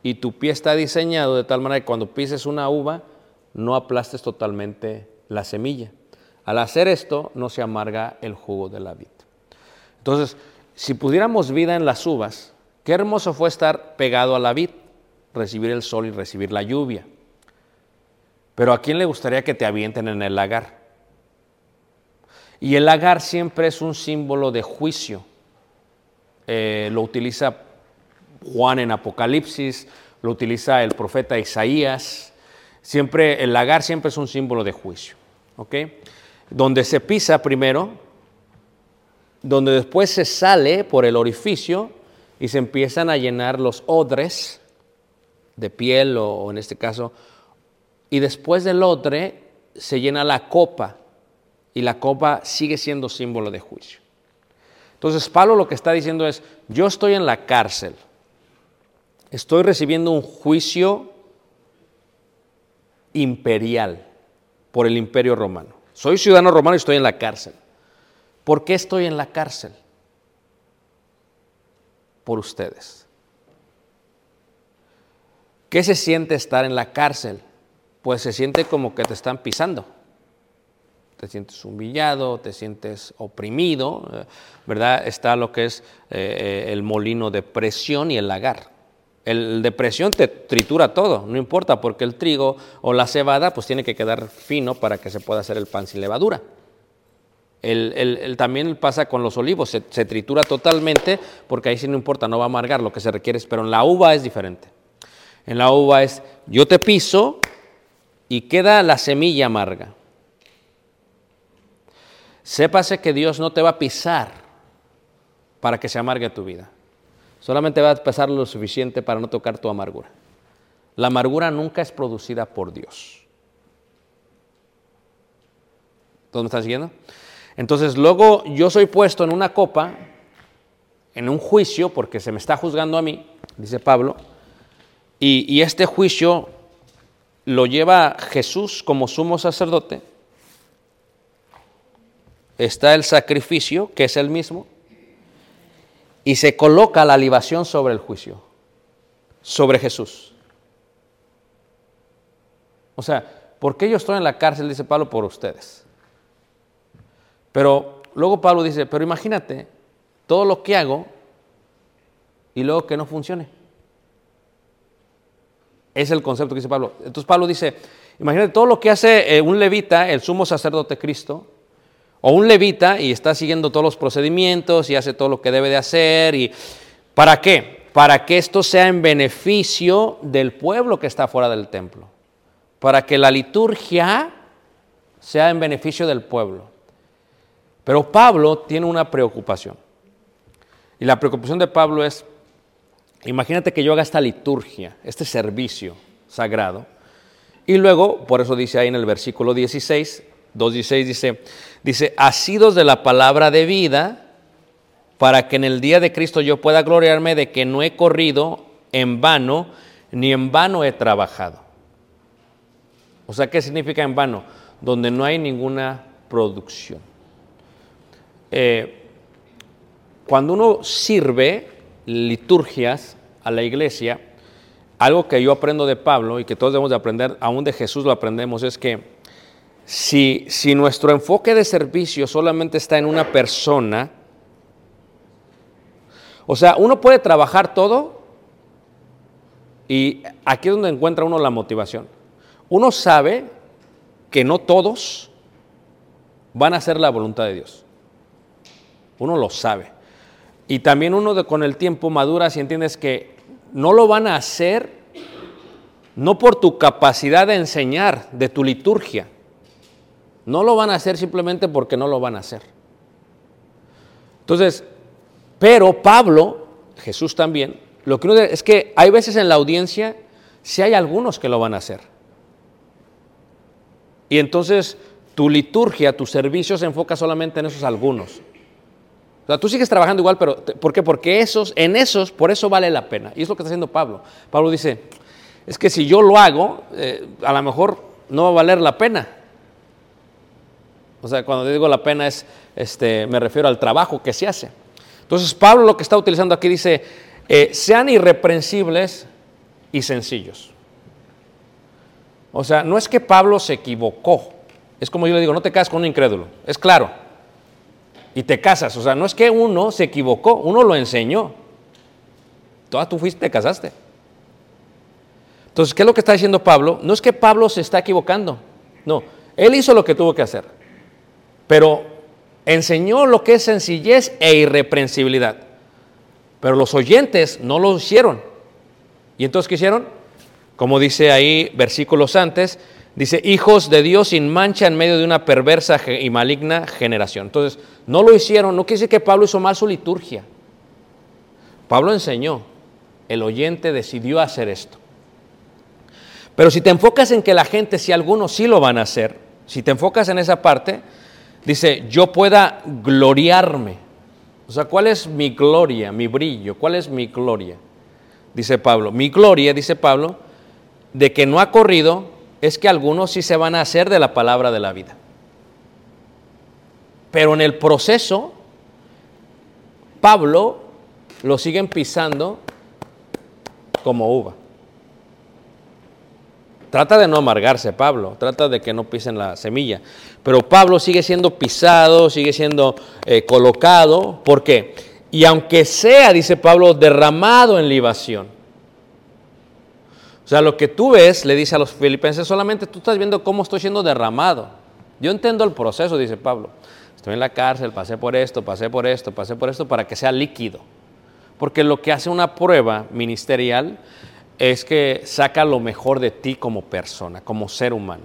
Y tu pie está diseñado de tal manera que cuando pises una uva, no aplastes totalmente la semilla. Al hacer esto, no se amarga el jugo de la vid. Entonces, si pudiéramos vida en las uvas, qué hermoso fue estar pegado a la vid, recibir el sol y recibir la lluvia. Pero ¿a quién le gustaría que te avienten en el lagar? Y el lagar siempre es un símbolo de juicio. Eh, lo utiliza Juan en Apocalipsis, lo utiliza el profeta Isaías. Siempre, el lagar siempre es un símbolo de juicio. ¿ok? Donde se pisa primero, donde después se sale por el orificio y se empiezan a llenar los odres de piel o, en este caso, y después del odre se llena la copa y la copa sigue siendo símbolo de juicio. Entonces Pablo lo que está diciendo es, yo estoy en la cárcel, estoy recibiendo un juicio imperial por el imperio romano. Soy ciudadano romano y estoy en la cárcel. ¿Por qué estoy en la cárcel? Por ustedes. ¿Qué se siente estar en la cárcel? Pues se siente como que te están pisando. Te sientes humillado, te sientes oprimido, eh, ¿verdad? Está lo que es eh, el molino de presión y el lagar. El de presión te tritura todo, no importa, porque el trigo o la cebada pues tiene que quedar fino para que se pueda hacer el pan sin levadura. El- también pasa con los olivos, se, se tritura totalmente porque ahí sí no importa, no va a amargar, lo que se requiere es, pero en la uva es diferente. En la uva es, yo te piso y queda la semilla amarga. Sépase que Dios no te va a pisar para que se amargue tu vida. Solamente va a pesar lo suficiente para no tocar tu amargura. La amargura nunca es producida por Dios. ¿Todos me están siguiendo? Entonces, luego yo soy puesto en una copa, en un juicio, porque se me está juzgando a mí, dice Pablo, y, este juicio lo lleva Jesús como sumo sacerdote. Está el sacrificio, que es el mismo, y se coloca la libación sobre el juicio, sobre Jesús. O sea, ¿por qué yo estoy en la cárcel? Dice Pablo, por ustedes. Pero luego Pablo dice, pero imagínate todo lo que hago y luego que no funcione. Es el concepto que dice Pablo. Entonces Pablo dice, imagínate todo lo que hace eh, un levita, el sumo sacerdote Cristo, o un levita y está siguiendo todos los procedimientos y hace todo lo que debe de hacer. y ¿Para qué? Para que esto sea en beneficio del pueblo que está fuera del templo. Para que la liturgia sea en beneficio del pueblo. Pero Pablo tiene una preocupación. Y la preocupación de Pablo es, imagínate que yo haga esta liturgia, este servicio sagrado. Y luego, por eso dice ahí en el versículo 16, 2.16 dice, dice, asidos de la palabra de vida, para que en el día de Cristo yo pueda gloriarme de que no he corrido en vano, ni en vano he trabajado. O sea, ¿qué significa en vano? Donde no hay ninguna producción. Eh, cuando uno sirve liturgias a la iglesia, algo que yo aprendo de Pablo y que todos debemos de aprender, aún de Jesús lo aprendemos, es que si, si nuestro enfoque de servicio solamente está en una persona, o sea, uno puede trabajar todo y aquí es donde encuentra uno la motivación. Uno sabe que no todos van a hacer la voluntad de Dios. Uno lo sabe. Y también uno de, con el tiempo madura si entiendes que no lo van a hacer no por tu capacidad de enseñar, de tu liturgia. No lo van a hacer simplemente porque no lo van a hacer. Entonces, pero Pablo, Jesús también, lo que uno es que hay veces en la audiencia, si hay algunos que lo van a hacer. Y entonces tu liturgia, tu servicio se enfoca solamente en esos algunos. O sea, tú sigues trabajando igual, pero ¿por qué? Porque esos, en esos, por eso vale la pena. Y es lo que está haciendo Pablo. Pablo dice, es que si yo lo hago, eh, a lo mejor no va a valer la pena. O sea, cuando digo la pena es, este, me refiero al trabajo que se hace. Entonces, Pablo lo que está utilizando aquí dice, eh, sean irreprensibles y sencillos. O sea, no es que Pablo se equivocó. Es como yo le digo, no te casas con un incrédulo. Es claro. Y te casas. O sea, no es que uno se equivocó, uno lo enseñó. Toda tú fuiste, te casaste. Entonces, ¿qué es lo que está diciendo Pablo? No es que Pablo se está equivocando. No, él hizo lo que tuvo que hacer. Pero Enseñó lo que es sencillez e irreprensibilidad. Pero los oyentes no lo hicieron. ¿Y entonces qué hicieron? Como dice ahí versículos antes, dice, hijos de Dios sin mancha en medio de una perversa y maligna generación. Entonces, no lo hicieron, no quiere decir que Pablo hizo mal su liturgia. Pablo enseñó, el oyente decidió hacer esto. Pero si te enfocas en que la gente, si algunos sí lo van a hacer, si te enfocas en esa parte, dice, yo pueda gloriarme. O sea, ¿cuál es mi gloria, mi brillo? ¿Cuál es mi gloria? Dice Pablo. Mi gloria, dice Pablo, de que no ha corrido es que algunos sí se van a hacer de la palabra de la vida. Pero en el proceso, Pablo lo siguen pisando como uva. Trata de no amargarse Pablo, trata de que no pisen la semilla. Pero Pablo sigue siendo pisado, sigue siendo eh, colocado. ¿Por qué? Y aunque sea, dice Pablo, derramado en libación. O sea, lo que tú ves, le dice a los filipenses, solamente tú estás viendo cómo estoy siendo derramado. Yo entiendo el proceso, dice Pablo. Estoy en la cárcel, pasé por esto, pasé por esto, pasé por esto, para que sea líquido. Porque lo que hace una prueba ministerial es que saca lo mejor de ti como persona, como ser humano.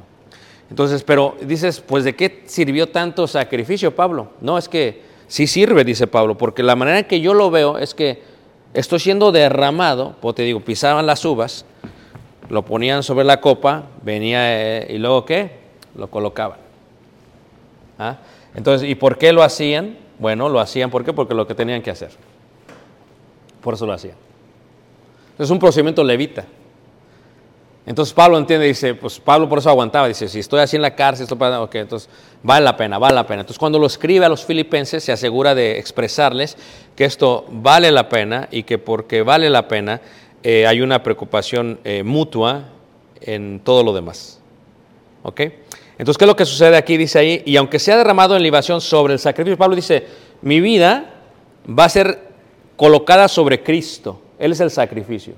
Entonces, pero dices, pues ¿de qué sirvió tanto sacrificio, Pablo? No, es que sí sirve, dice Pablo, porque la manera en que yo lo veo es que estoy siendo derramado, pues te digo, pisaban las uvas, lo ponían sobre la copa, venía eh, y luego ¿qué? Lo colocaban. ¿Ah? Entonces, ¿y por qué lo hacían? Bueno, lo hacían ¿por? Porque lo que tenían que hacer. Por eso lo hacían. Es un procedimiento levita. Entonces Pablo entiende, dice, pues Pablo por eso aguantaba, dice, si estoy así en la cárcel, esto para, ok, entonces vale la pena, vale la pena. Entonces cuando lo escribe a los filipenses se asegura de expresarles que esto vale la pena y que porque vale la pena eh, hay una preocupación eh, mutua en todo lo demás. ¿Ok? Entonces, ¿qué es lo que sucede aquí? Dice ahí, y aunque sea derramado en libación sobre el sacrificio, Pablo dice, mi vida va a ser colocada sobre Cristo. Él es el sacrificio.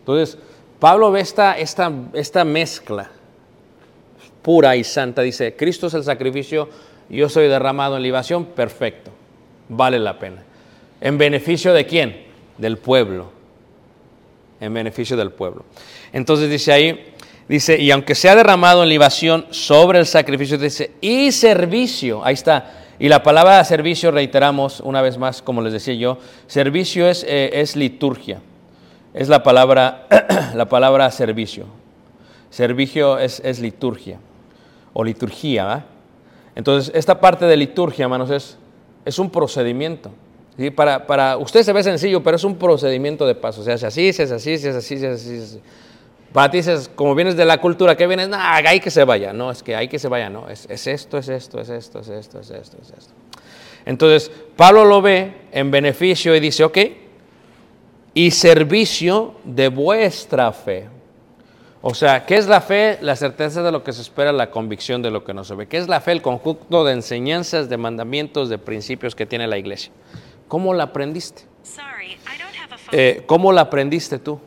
Entonces, Pablo ve esta, esta, esta mezcla pura y santa. Dice, Cristo es el sacrificio, yo soy derramado en libación, perfecto, vale la pena. ¿En beneficio de quién? Del pueblo. En beneficio del pueblo. Entonces dice ahí, dice, y aunque sea derramado en libación sobre el sacrificio, dice, y servicio, ahí está. Y la palabra servicio, reiteramos una vez más, como les decía yo, servicio es, eh, es liturgia. Es la palabra, la palabra servicio. Servicio es, es liturgia o liturgia. ¿va? Entonces, esta parte de liturgia, hermanos, es, es un procedimiento. ¿sí? Para, para usted se ve sencillo, pero es un procedimiento de paso. Se hace así, se así, se así, se así. se así. Para ti, dices, como vienes de la cultura, que vienes? No, hay que se vaya. No, es que hay que se vaya. No, es, es esto, es esto, es esto, es esto, es esto, es esto. Entonces, Pablo lo ve en beneficio y dice, ok, y servicio de vuestra fe. O sea, ¿qué es la fe? La certeza de lo que se espera, la convicción de lo que no se ve. ¿Qué es la fe? El conjunto de enseñanzas, de mandamientos, de principios que tiene la iglesia. ¿Cómo la aprendiste? Sorry, I don't have a phone. Eh, ¿Cómo la aprendiste tú?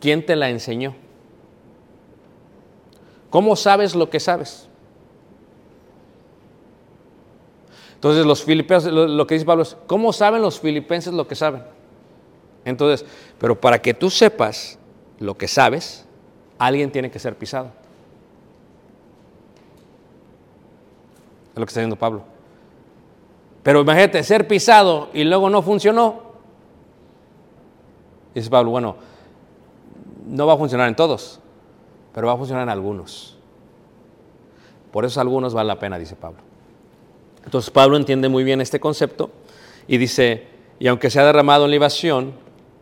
¿Quién te la enseñó? ¿Cómo sabes lo que sabes? Entonces los filipenses, lo, que dice Pablo es, ¿cómo saben los filipenses lo que saben? Entonces, pero para que tú sepas lo que sabes, alguien tiene que ser pisado. Es lo que está diciendo Pablo. Pero imagínate, ser pisado y luego no funcionó. Dice Pablo, bueno, no va a funcionar en todos, pero va a funcionar en algunos. Por eso algunos vale la pena, dice Pablo. Entonces Pablo entiende muy bien este concepto y dice, y aunque sea derramado en libación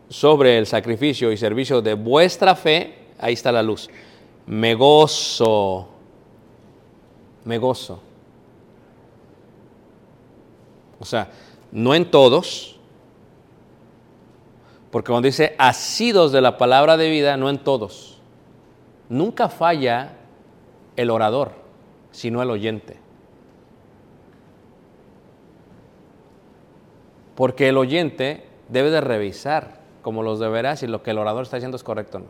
sobre el sacrificio y servicio de vuestra fe, ahí está la luz. Me gozo, me gozo. O sea, no en todos, porque cuando dice asidos de la palabra de vida, no en todos. Nunca falla el orador, sino el oyente. Porque el oyente debe de revisar como los deberá si lo que el orador está diciendo es correcto o no.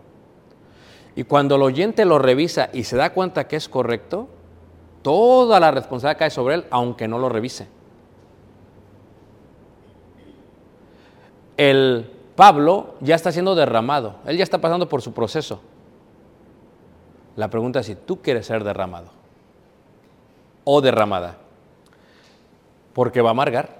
Y cuando el oyente lo revisa y se da cuenta que es correcto, Toda la responsabilidad cae sobre él, aunque no lo revise. El Pablo ya está siendo derramado, él ya está pasando por su proceso. La pregunta es si tú quieres ser derramado o derramada, porque va a amargar.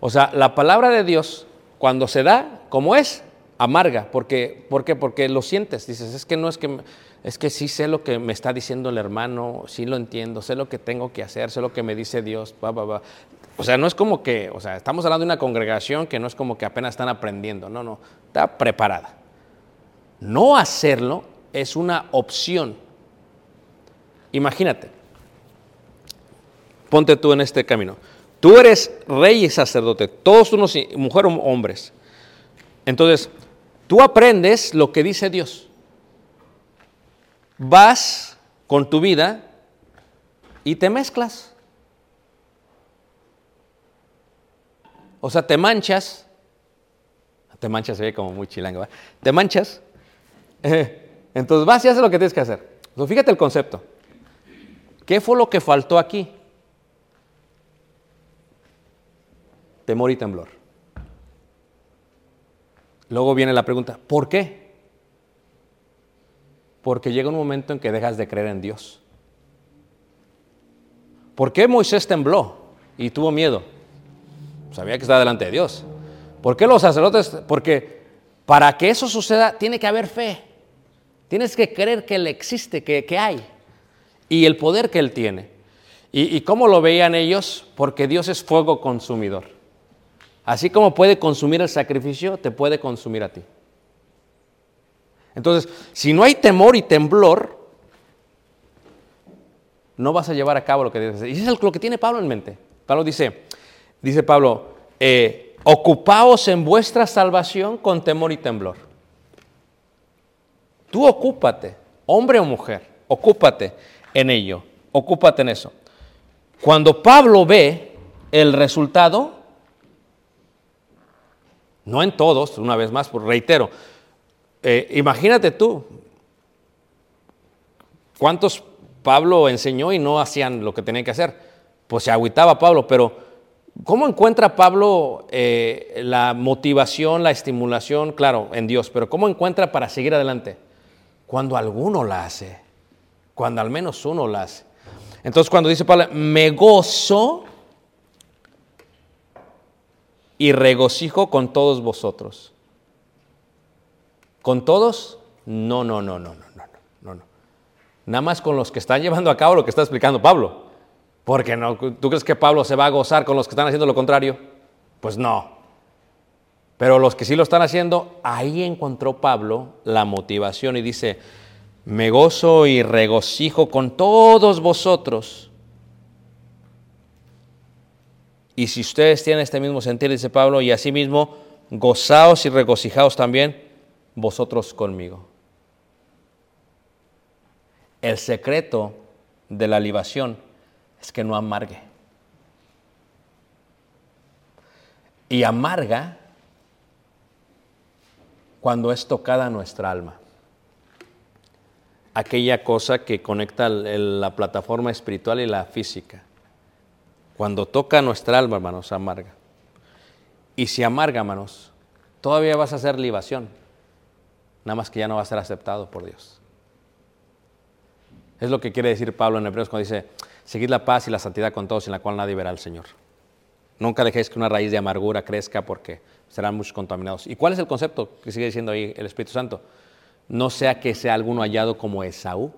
O sea, la palabra de Dios, cuando se da como es, amarga. Porque, ¿Por qué? Porque lo sientes. Dices, es que no es que, es que sí sé lo que me está diciendo el hermano, sí lo entiendo, sé lo que tengo que hacer, sé lo que me dice Dios, va, va, va. O sea, no es como que, o sea, estamos hablando de una congregación que no es como que apenas están aprendiendo, no, no, está preparada. No hacerlo es una opción. Imagínate, ponte tú en este camino. Tú eres rey y sacerdote, todos unos, mujer o hombres. Entonces, tú aprendes lo que dice Dios. Vas con tu vida y te mezclas. O sea, te manchas. Te manchas, se ve como muy chilanga, ¿va? Te manchas. entonces vas y haces lo que tienes que hacer. Entonces, fíjate el concepto. ¿Qué fue lo que faltó aquí? Temor y temblor. Luego viene la pregunta, ¿por qué? Porque llega un momento en que dejas de creer en Dios. ¿Por qué Moisés tembló y tuvo miedo? Sabía que estaba delante de Dios. ¿Por qué los sacerdotes? Porque para que eso suceda tiene que haber fe. Tienes que creer que Él existe, que, que hay. Y el poder que Él tiene. ¿Y, ¿Y cómo lo veían ellos? Porque Dios es fuego consumidor. Así como puede consumir el sacrificio, te puede consumir a ti. Entonces, si no hay temor y temblor, no vas a llevar a cabo lo que debes hacer. Y eso es lo que tiene Pablo en mente. Pablo dice, dice Pablo, eh, ocupaos en vuestra salvación con temor y temblor. Tú ocúpate, hombre o mujer, ocúpate en ello, ocúpate en eso. Cuando Pablo ve el resultado, no en todos, una vez más, pues reitero, eh, imagínate tú, ¿cuántos Pablo enseñó y no hacían lo que tenían que hacer? Pues se agüitaba Pablo, pero ¿cómo encuentra Pablo eh, la motivación, la estimulación? Claro, en Dios, pero ¿cómo encuentra para seguir adelante? Cuando alguno la hace, cuando al menos uno la hace. Entonces cuando dice Pablo, me gozo y regocijo con todos vosotros. ¿Con todos? No, no, no, no, no, no, no, no. Nada más con los que están llevando a cabo lo que está explicando Pablo. Porque no, ¿tú crees que Pablo se va a gozar con los que están haciendo lo contrario? Pues no. Pero los que sí lo están haciendo, ahí encontró Pablo la motivación y dice, me gozo y regocijo con todos vosotros. Y si ustedes tienen este mismo sentir, dice Pablo, y asimismo, gozaos y regocijaos también vosotros conmigo. El secreto de la libación es que no amargue. Y amarga cuando es tocada nuestra alma. Aquella cosa que conecta la plataforma espiritual y la física. Cuando toca nuestra alma, hermanos, amarga. Y si amarga, hermanos, todavía vas a hacer libación. Nada más que ya no va a ser aceptado por Dios. Es lo que quiere decir Pablo en Hebreos cuando dice, seguid la paz y la santidad con todos, en la cual nadie verá al Señor. Nunca dejéis que una raíz de amargura crezca porque serán muchos contaminados. ¿Y cuál es el concepto que sigue diciendo ahí el Espíritu Santo? No sea que sea alguno hallado como Esaú,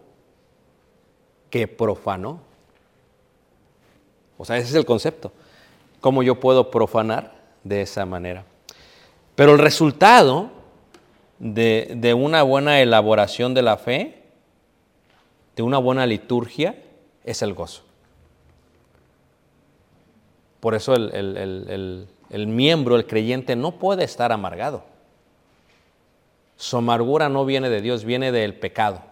que profanó. O sea, ese es el concepto. ¿Cómo yo puedo profanar de esa manera? Pero el resultado de, de una buena elaboración de la fe, de una buena liturgia, es el gozo. Por eso el, el, el, el, miembro, el creyente, no puede estar amargado. Su amargura no viene de Dios, viene del pecado.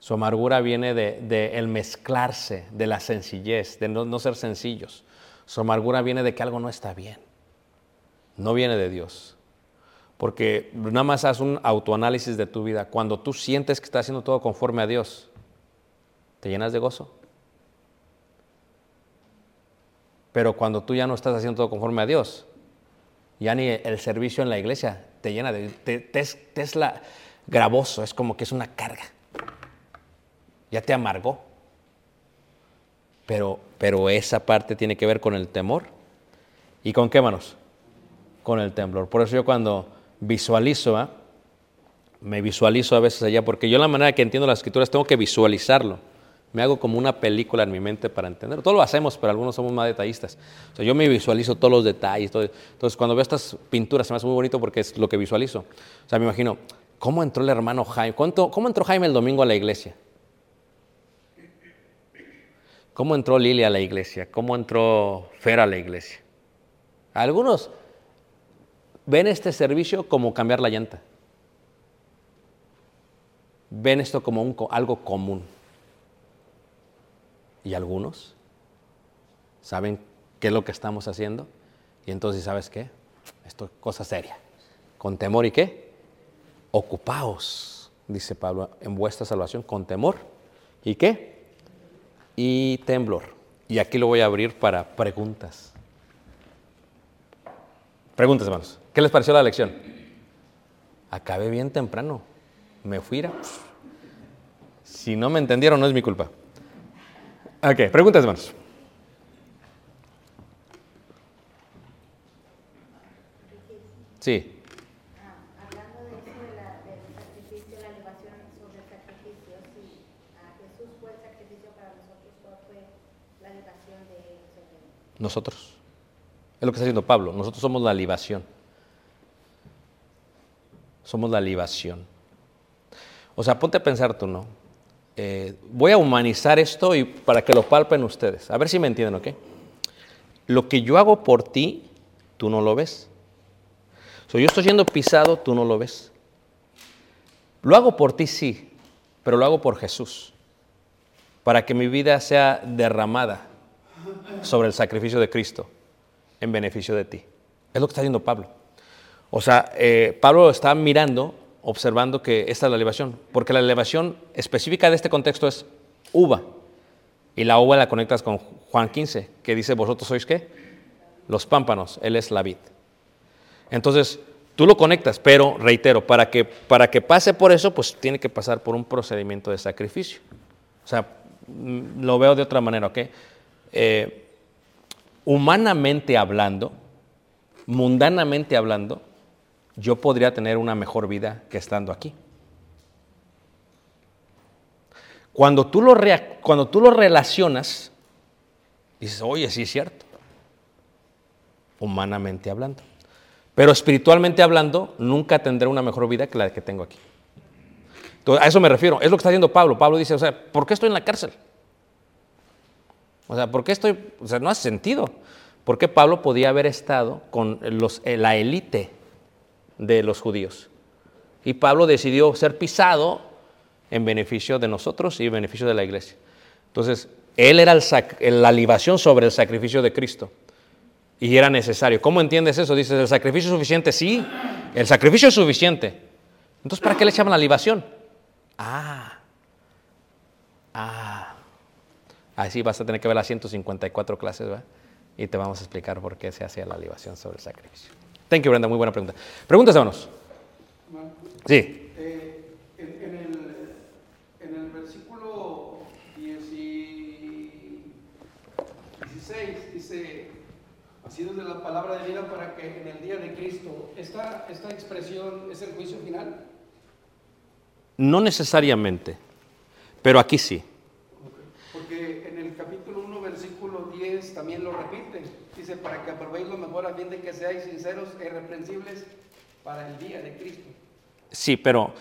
Su amargura viene de, de el mezclarse, de la sencillez, de no, no ser sencillos. Su amargura viene de que algo no está bien. No viene de Dios. Porque nada más haz un autoanálisis de tu vida. Cuando tú sientes que estás haciendo todo conforme a Dios, te llenas de gozo. Pero cuando tú ya no estás haciendo todo conforme a Dios, ya ni el servicio en la iglesia te llena de... Te, te es, la, gravoso, es como que es una carga. Ya te amargó. Pero, pero esa parte tiene que ver con el temor. ¿Y con qué manos? Con el temblor. Por eso yo cuando visualizo, ¿ah? me visualizo a veces allá, porque yo la manera que entiendo las escrituras tengo que visualizarlo. Me hago como una película en mi mente para entenderlo. Todo lo hacemos, pero algunos somos más detallistas. O sea, yo me visualizo todos los detalles. Entonces, cuando veo estas pinturas, se me hace muy bonito porque es lo que visualizo. O sea, me imagino, ¿cómo entró el hermano Jaime? ¿Cuánto, ¿Cómo entró Jaime el domingo a la iglesia? ¿Cómo entró Lili a la iglesia? ¿Cómo entró Fer a la iglesia? Algunos ven este servicio como cambiar la llanta. Ven esto como algo común. Y algunos saben qué es lo que estamos haciendo. Y entonces, ¿sabes qué? Esto es cosa seria. Con temor y qué? Ocupaos, dice Pablo, en vuestra salvación con temor. ¿Y qué? Y temblor. Y aquí lo voy a abrir para preguntas. Preguntas, hermanos. ¿Qué les pareció la lección? Acabé bien temprano. Me fui. a- Si no me entendieron, no es mi culpa. Ok, preguntas, hermanos. Sí. Hablando de eso de la- del sacrificio, la elevación sobre el sacrificio, si a Jesús fue el sacrificio para nosotros, ¿cuál fue la elevación de él sobre Nosotros. Es lo que está diciendo Pablo. Nosotros somos la libación. Somos la libación. O sea, ponte a pensar tú, ¿no? Eh, voy a humanizar esto y para que lo palpen ustedes. A ver si me entienden, ¿ok? Lo que yo hago por ti, tú no lo ves. O sea, yo estoy siendo pisado, tú no lo ves. Lo hago por ti, sí, pero lo hago por Jesús. Para que mi vida sea derramada sobre el sacrificio de Cristo en beneficio de ti. Es lo que está diciendo Pablo. O sea, eh, Pablo está mirando, observando que esta es la elevación, porque la elevación específica de este contexto es uva. Y la uva la conectas con Juan 15, que dice, vosotros sois qué? Los pámpanos, él es la vid. Entonces, tú lo conectas, pero reitero, para que, para que pase por eso, pues tiene que pasar por un procedimiento de sacrificio. O sea, mm, lo veo de otra manera, ¿ok? Eh, humanamente hablando, mundanamente hablando, yo podría tener una mejor vida que estando aquí. Cuando tú lo, cuando tú lo relacionas, dices, oye, sí es cierto, humanamente hablando. Pero espiritualmente hablando, nunca tendré una mejor vida que la que tengo aquí. A eso me refiero. Es lo que está diciendo Pablo. Pablo dice, o sea, ¿por qué estoy en la cárcel? O sea, ¿por qué estoy? O sea, no hace sentido. Porque Pablo podía haber estado con los, la élite de los judíos. Y Pablo decidió ser pisado en beneficio de nosotros y en beneficio de la iglesia. Entonces, él era el la libación sobre el sacrificio de Cristo. Y era necesario. ¿Cómo entiendes eso? Dices, ¿el sacrificio es suficiente? Sí, el sacrificio es suficiente. Entonces, ¿para qué le echaban la libación? Ah, ah. Así vas a tener que ver las 154 clases. Y te vamos a explicar por qué se hacía la libación sobre el sacrificio. Thank you, Brenda. Muy buena pregunta. Preguntas, hermanos. Sí. En, en el, en el versículo 10 y 16 dice, así desde la palabra de vida para que en el día de Cristo, esta, esta expresión es el juicio final. No necesariamente, pero aquí sí. Porque en el capítulo 1, versículo 10 también lo repite. Dice, para que aprobéis lo mejor a fin de que seáis sinceros e irreprensibles para el día de Cristo. Sí, pero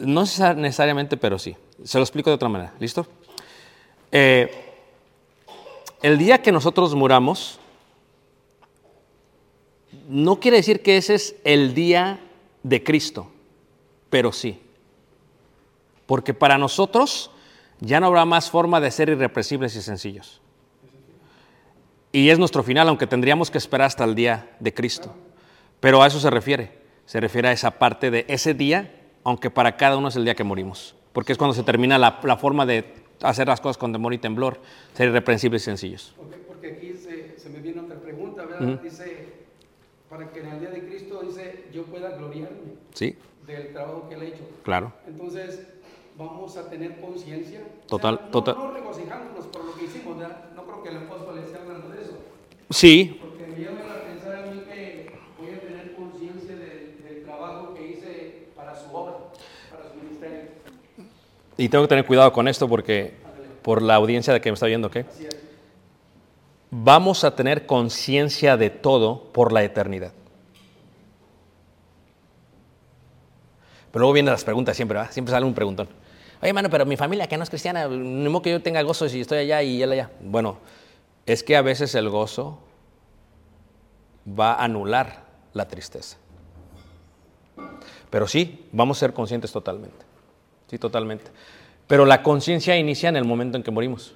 no necesa- necesariamente, pero sí. Se lo explico de otra manera. ¿Listo? Eh, el día que nosotros muramos, no quiere decir que ese es el día de Cristo, pero sí. Porque para nosotros ya no habrá más forma de ser irrepresibles y sencillos. Y es nuestro final, aunque tendríamos que esperar hasta el día de Cristo. Pero a eso se refiere. Se refiere a esa parte de ese día, aunque para cada uno es el día que morimos. Porque es cuando se termina la, la forma de hacer las cosas con temor y temblor, ser irreprensibles y sencillos. Ok, Porque aquí se, se me viene otra pregunta, ¿verdad? Dice, para que en el día de Cristo, dice, yo pueda gloriarme Sí, del trabajo que él ha hecho. claro. Entonces, vamos a tener conciencia. Total- O sea, no, total. No regocijándonos por lo que hicimos, ¿verdad? No creo que el apóstol esté hablando de eso. Sí, Porque me llama a pensar a mí que voy a tener conciencia del, del trabajo que hice para su obra, para su ministerio. y tengo que tener cuidado con esto porque por la audiencia de que me está viendo, es. Vamos a tener conciencia de todo por la eternidad. Pero luego vienen las preguntas siempre, ¿verdad? Siempre sale un preguntón. Oye, hermano, pero mi familia que no es cristiana, ni modo que yo tenga gozo si estoy allá y él allá. Bueno, es que a veces el gozo va a anular la tristeza. Pero sí, vamos a ser conscientes totalmente. Sí, totalmente. Pero la conciencia inicia en el momento en que morimos.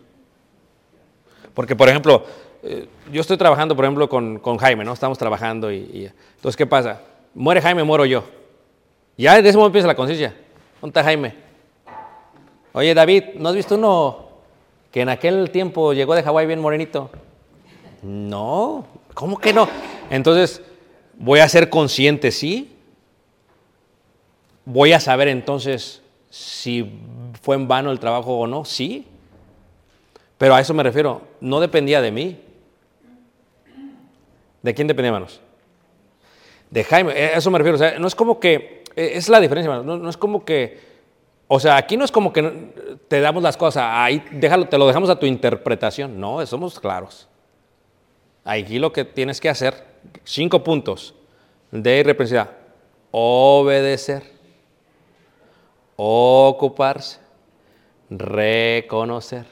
Porque, por ejemplo, eh, yo estoy trabajando, por ejemplo, con, con Jaime, ¿no? Estamos trabajando y, Entonces, ¿qué pasa? Muere Jaime, muero yo. Ya desde ese momento empieza la conciencia. ¿Dónde Jaime? Oye, David, ¿no has visto uno que en aquel tiempo llegó de Hawái bien morenito? No, ¿cómo que no? Entonces, voy a ser consciente, ¿sí? Voy a saber entonces si fue en vano el trabajo o no, sí. Pero a eso me refiero, no dependía de mí. ¿De quién dependía, hermanos? De Jaime, eh, a eso me refiero. O sea, no es como que, eh, es la diferencia, hermanos. No, no es como que, o sea, aquí no es como que te damos las cosas, ahí déjalo, te lo dejamos a tu interpretación. No, somos claros. Aquí lo que tienes que hacer, cinco puntos de irreprensibilidad. Obedecer, ocuparse, reconocer,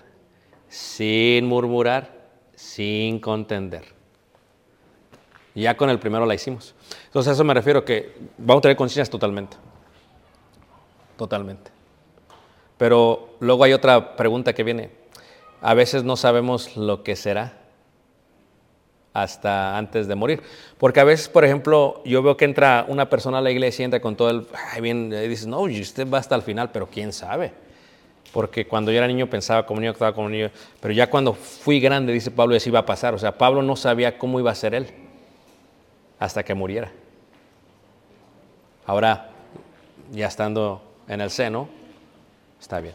sin murmurar, sin contender. Ya con el primero la hicimos. Entonces a eso me refiero que vamos a tener conciencias totalmente. Totalmente. Pero luego hay otra pregunta que viene. A veces no sabemos lo que será hasta antes de morir. Porque a veces, por ejemplo, yo veo que entra una persona a la iglesia y entra con todo el... Ay, bien, y dices, no, usted va hasta el final, pero quién sabe. Porque cuando yo era niño pensaba como niño, actuaba como niño. Pero ya cuando fui grande, dice Pablo, eso iba a pasar. O sea, Pablo no sabía cómo iba a ser él hasta que muriera. Ahora, ya estando en el seno, está bien.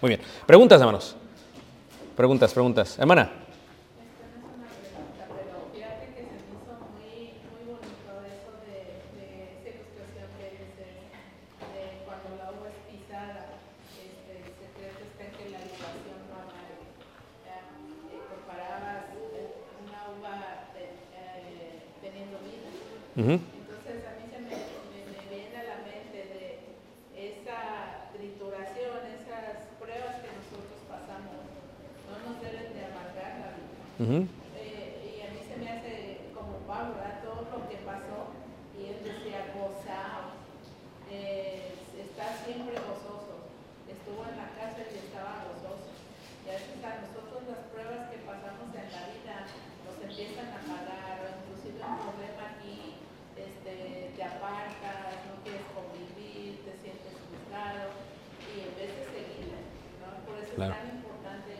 Muy bien. Preguntas, hermanos. Preguntas, preguntas. Hermana. pero fíjate que se me hizo muy, muy bonito eso de, de esa ilustración que dices de cuando la uva es pisada, este, el secreto está en que la libación no amargue. Ya, eh, comparabas eh, una uva de- eh, teniendo vida. Ujú. Entonces a mí se me, me, me viene a la mente de esa trituración, esas pruebas que nosotros pasamos, no nos deben de amargar Ujú. Eh, y a mí se me hace como Pablo, ¿verdad? todo lo que pasó, y él decía, gozaos, eh, está siempre gozoso, estuvo en la cárcel y estaba gozoso. Y a veces a nosotros las pruebas que pasamos en la vida nos empiezan a pagar, o inclusive un problema aquí, este, te apartas, no quieres convivir, te sientes frustrado, y en vez de seguir, ¿no? Por eso Claro. es tan importante,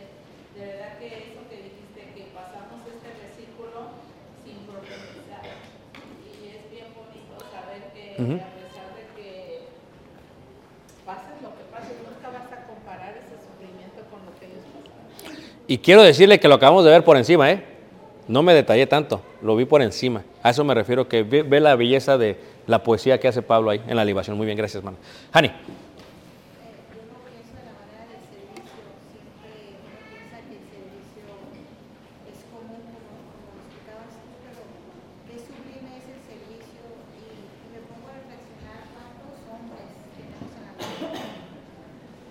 de verdad que eso que dijiste, que pasamos este versículo sin profetizar. Y es bien bonito saber que Ujú. a pesar de que pases lo que pases, nunca vas a comparar ese sufrimiento con lo que ellos pasaron. Y quiero decirle que lo acabamos de ver por encima, ¿eh? No me detallé tanto, lo vi por encima. A eso me refiero, que ve, ve la belleza de la poesía que hace Pablo ahí en la libación. Muy bien, gracias, hermano. Hani. Eh, yo no pienso de la manera del servicio, siempre uno piensa que el servicio es común, como, como lo explicabas tú, pero qué sublime es el servicio y, y me pongo a reflexionar cuántos hombres tenemos en la congregación,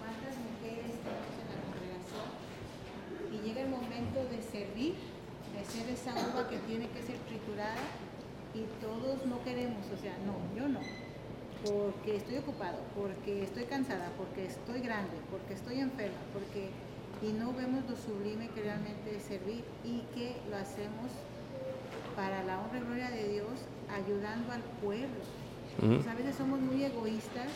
cuántas mujeres tenemos en la congregación y llega el momento de servir, de ser esa uva que tiene que ser triturada y todos no queremos, o sea, no, yo no porque estoy ocupado, porque estoy cansada, porque estoy grande, porque estoy enferma, porque y no vemos lo sublime que realmente es servir y que lo hacemos para la honra y gloria de Dios, ayudando al pueblo. Pues a veces somos muy egoístas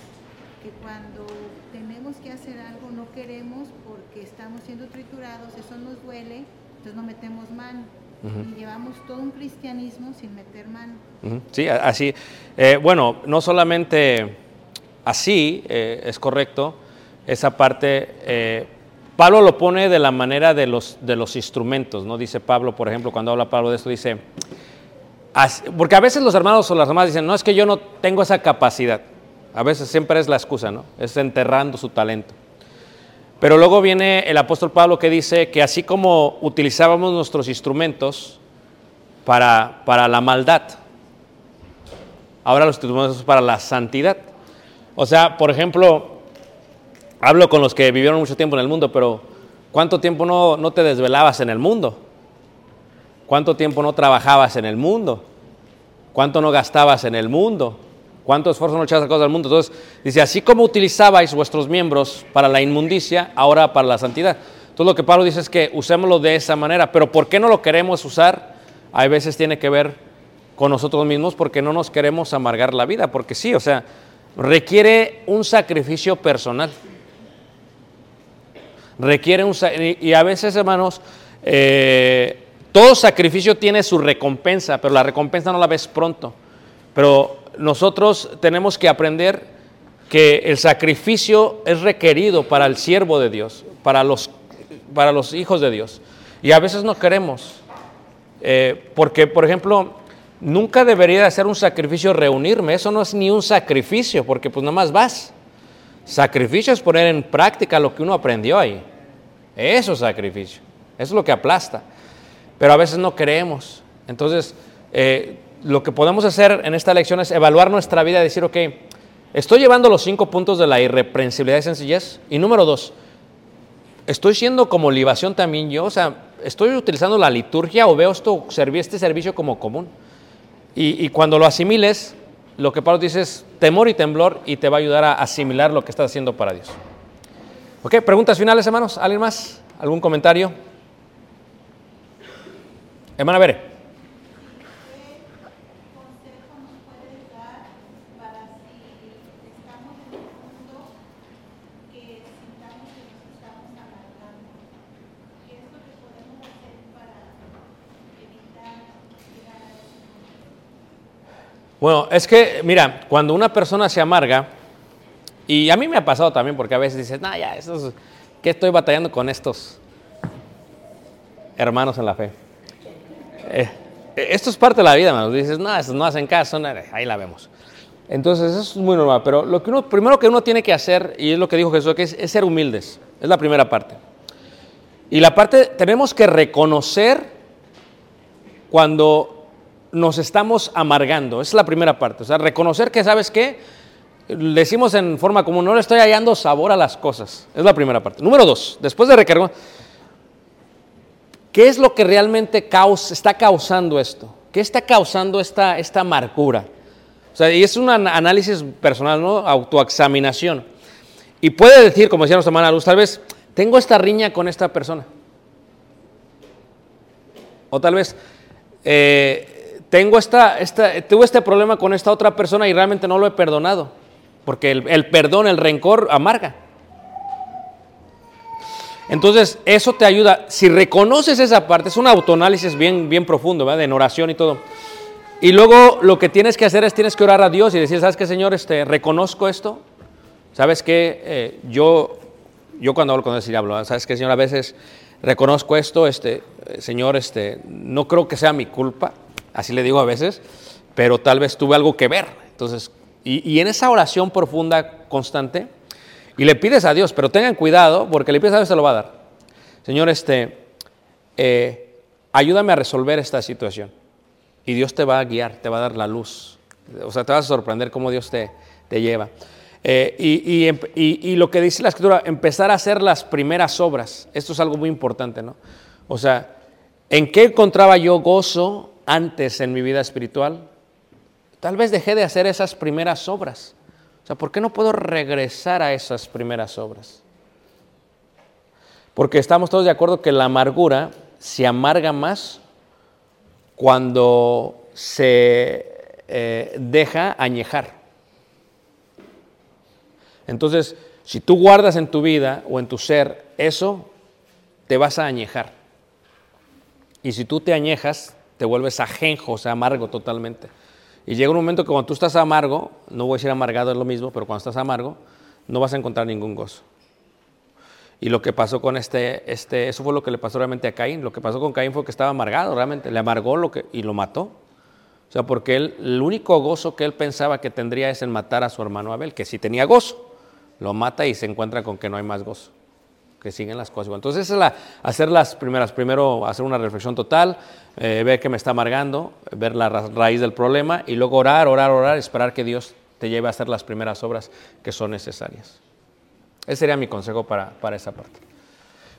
que cuando tenemos que hacer algo, no queremos porque estamos siendo triturados, eso nos duele, entonces no metemos mano. Y llevamos todo un cristianismo sin meter mano. Sí, así. Eh, bueno, no solamente así eh, es correcto, esa parte, eh, Pablo lo pone de la manera de los, de los instrumentos, ¿no? Dice Pablo, por ejemplo, cuando habla Pablo de esto, dice, porque a veces los hermanos o las hermanas dicen, no, es que yo no tengo esa capacidad. A veces siempre es la excusa, ¿no? Es enterrando su talento. Pero luego viene el apóstol Pablo que dice que así como utilizábamos nuestros instrumentos para, para la maldad, ahora los utilizamos para la santidad. O sea, por ejemplo, hablo con los que vivieron mucho tiempo en el mundo, pero ¿cuánto tiempo no, no te desvelabas en el mundo? ¿Cuánto tiempo no trabajabas en el mundo? ¿Cuánto no gastabas en el mundo? ¿Cuánto esfuerzo no echabas a cosas del mundo? Entonces, dice, así como utilizabais vuestros miembros para la inmundicia, ahora para la santidad. Entonces, lo que Pablo dice es que usémoslo de esa manera. Pero ¿por qué no lo queremos usar? Hay veces tiene que ver con nosotros mismos porque no nos queremos amargar la vida. Porque sí, o sea, requiere un sacrificio personal. Requiere Y a veces, hermanos, eh, todo sacrificio tiene su recompensa, pero la recompensa no la ves pronto. Pero nosotros tenemos que aprender que el sacrificio es requerido para el siervo de Dios, para los, para los hijos de Dios. Y a veces no queremos. Eh, porque, por ejemplo, nunca debería de ser un sacrificio reunirme. Eso no es ni un sacrificio, porque pues nomás vas. Sacrificio es poner en práctica lo que uno aprendió ahí. Eso es sacrificio. Eso es lo que aplasta. Pero a veces no creemos. Entonces, eh, lo que podemos hacer en esta lección es evaluar nuestra vida y decir, ok, estoy llevando los cinco puntos de la irreprensibilidad y sencillez. Y número dos, estoy siendo como libación también yo. O sea, estoy utilizando la liturgia o veo esto, este servicio como común. Y cuando lo asimiles, lo que Pablo dice es temor y temblor y te va a ayudar a asimilar lo que estás haciendo para Dios. Ok, preguntas finales, hermanos. ¿Alguien más? ¿Algún comentario? Hermana Bere. consejo nos puedes dar para si estamos en el mundo que sintamos que nos estamos alargando? ¿Qué es lo que podemos hacer para evitar llegar a ese punto? Bueno, es que, mira, cuando una persona se amarga, y a mí me ha pasado también, porque a veces dices, no, ya, estos, ¿qué estoy batallando con estos hermanos en la fe? Eh, esto es parte de la vida, hermanos. Dices, no, estos no hacen caso, no, ahí la vemos. Entonces, eso es muy normal. Pero lo que uno, primero que uno tiene que hacer, y es lo que dijo Jesús, que es ser humildes. Es la primera parte. Y la parte, tenemos que reconocer cuando nos estamos amargando. Esa es la primera parte. O sea, reconocer que, ¿sabes qué? Le decimos en forma común, no le estoy hallando sabor a las cosas. Es la primera parte. Número dos, después de recargar, ¿qué es lo que realmente caus- está causando esto? ¿Qué está causando esta, esta amargura? O sea, y es un an- análisis personal, ¿no? Autoexaminación. Y puede decir, como decía nuestra hermana Luz, tal vez tengo esta riña con esta persona. O tal vez eh, tengo esta, esta, tuve este problema con esta otra persona y realmente no lo he perdonado. Porque el, el perdón, el rencor amarga. Entonces, eso te ayuda. Si reconoces esa parte, es un autoanálisis bien, bien profundo, ¿verdad? En oración y todo. Y luego lo que tienes que hacer es tienes que orar a Dios y decir, ¿sabes qué, Señor? Este, reconozco esto. ¿Sabes qué? Eh, yo, yo cuando hablo con Dios, sí hablo, ¿sabes qué, Señor? A veces reconozco esto, este, eh, Señor, este, no creo que sea mi culpa, así le digo a veces, pero tal vez tuve algo que ver. Entonces, y, en esa oración profunda, constante, y le pides a Dios, pero tengan cuidado, porque le pides a Dios, se lo va a dar. Señor, este, eh, ayúdame a resolver esta situación. Y Dios te va a guiar, te va a dar la luz. O sea, te vas a sorprender cómo Dios te, te lleva. Eh, y lo que dice la escritura, empezar a hacer las primeras obras. Esto es algo muy importante, ¿no? O sea, ¿en qué encontraba yo gozo antes en mi vida espiritual? Tal vez dejé de hacer esas primeras obras. O sea, ¿por qué no puedo regresar a esas primeras obras? Porque estamos todos de acuerdo que la amargura se amarga más cuando se eh, deja añejar. Entonces, Si tú guardas en tu vida o en tu ser eso, te vas a añejar. Y si tú te añejas, te vuelves ajenjo, o sea, amargo totalmente. Y llega un momento que cuando tú estás amargo, no voy a decir amargado es lo mismo, pero cuando estás amargo, no vas a encontrar ningún gozo. Y lo que pasó con este, este, eso fue lo que le pasó realmente a Caín. Lo que pasó con Caín fue que estaba amargado, realmente, le amargó lo que, y lo mató. O sea, porque él, el único gozo que él pensaba que tendría es en matar a su hermano Abel, que sí tenía gozo. Lo mata y se encuentra con que no hay más gozo, que siguen las cosas. igual. Entonces, esa es la, hacer las primeras, primero hacer una reflexión total, eh, ver que me está amargando, ver la ra- raíz del problema y luego orar, orar, orar, esperar que Dios te lleve a hacer las primeras obras que son necesarias. Ese sería mi consejo para, para esa parte.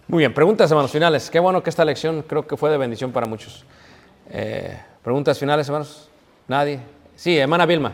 Muy bien, preguntas, hermanos, finales. Qué bueno que esta lección creo que fue de bendición para muchos. Eh, preguntas finales, hermanos. Nadie. Sí, hermana Vilma.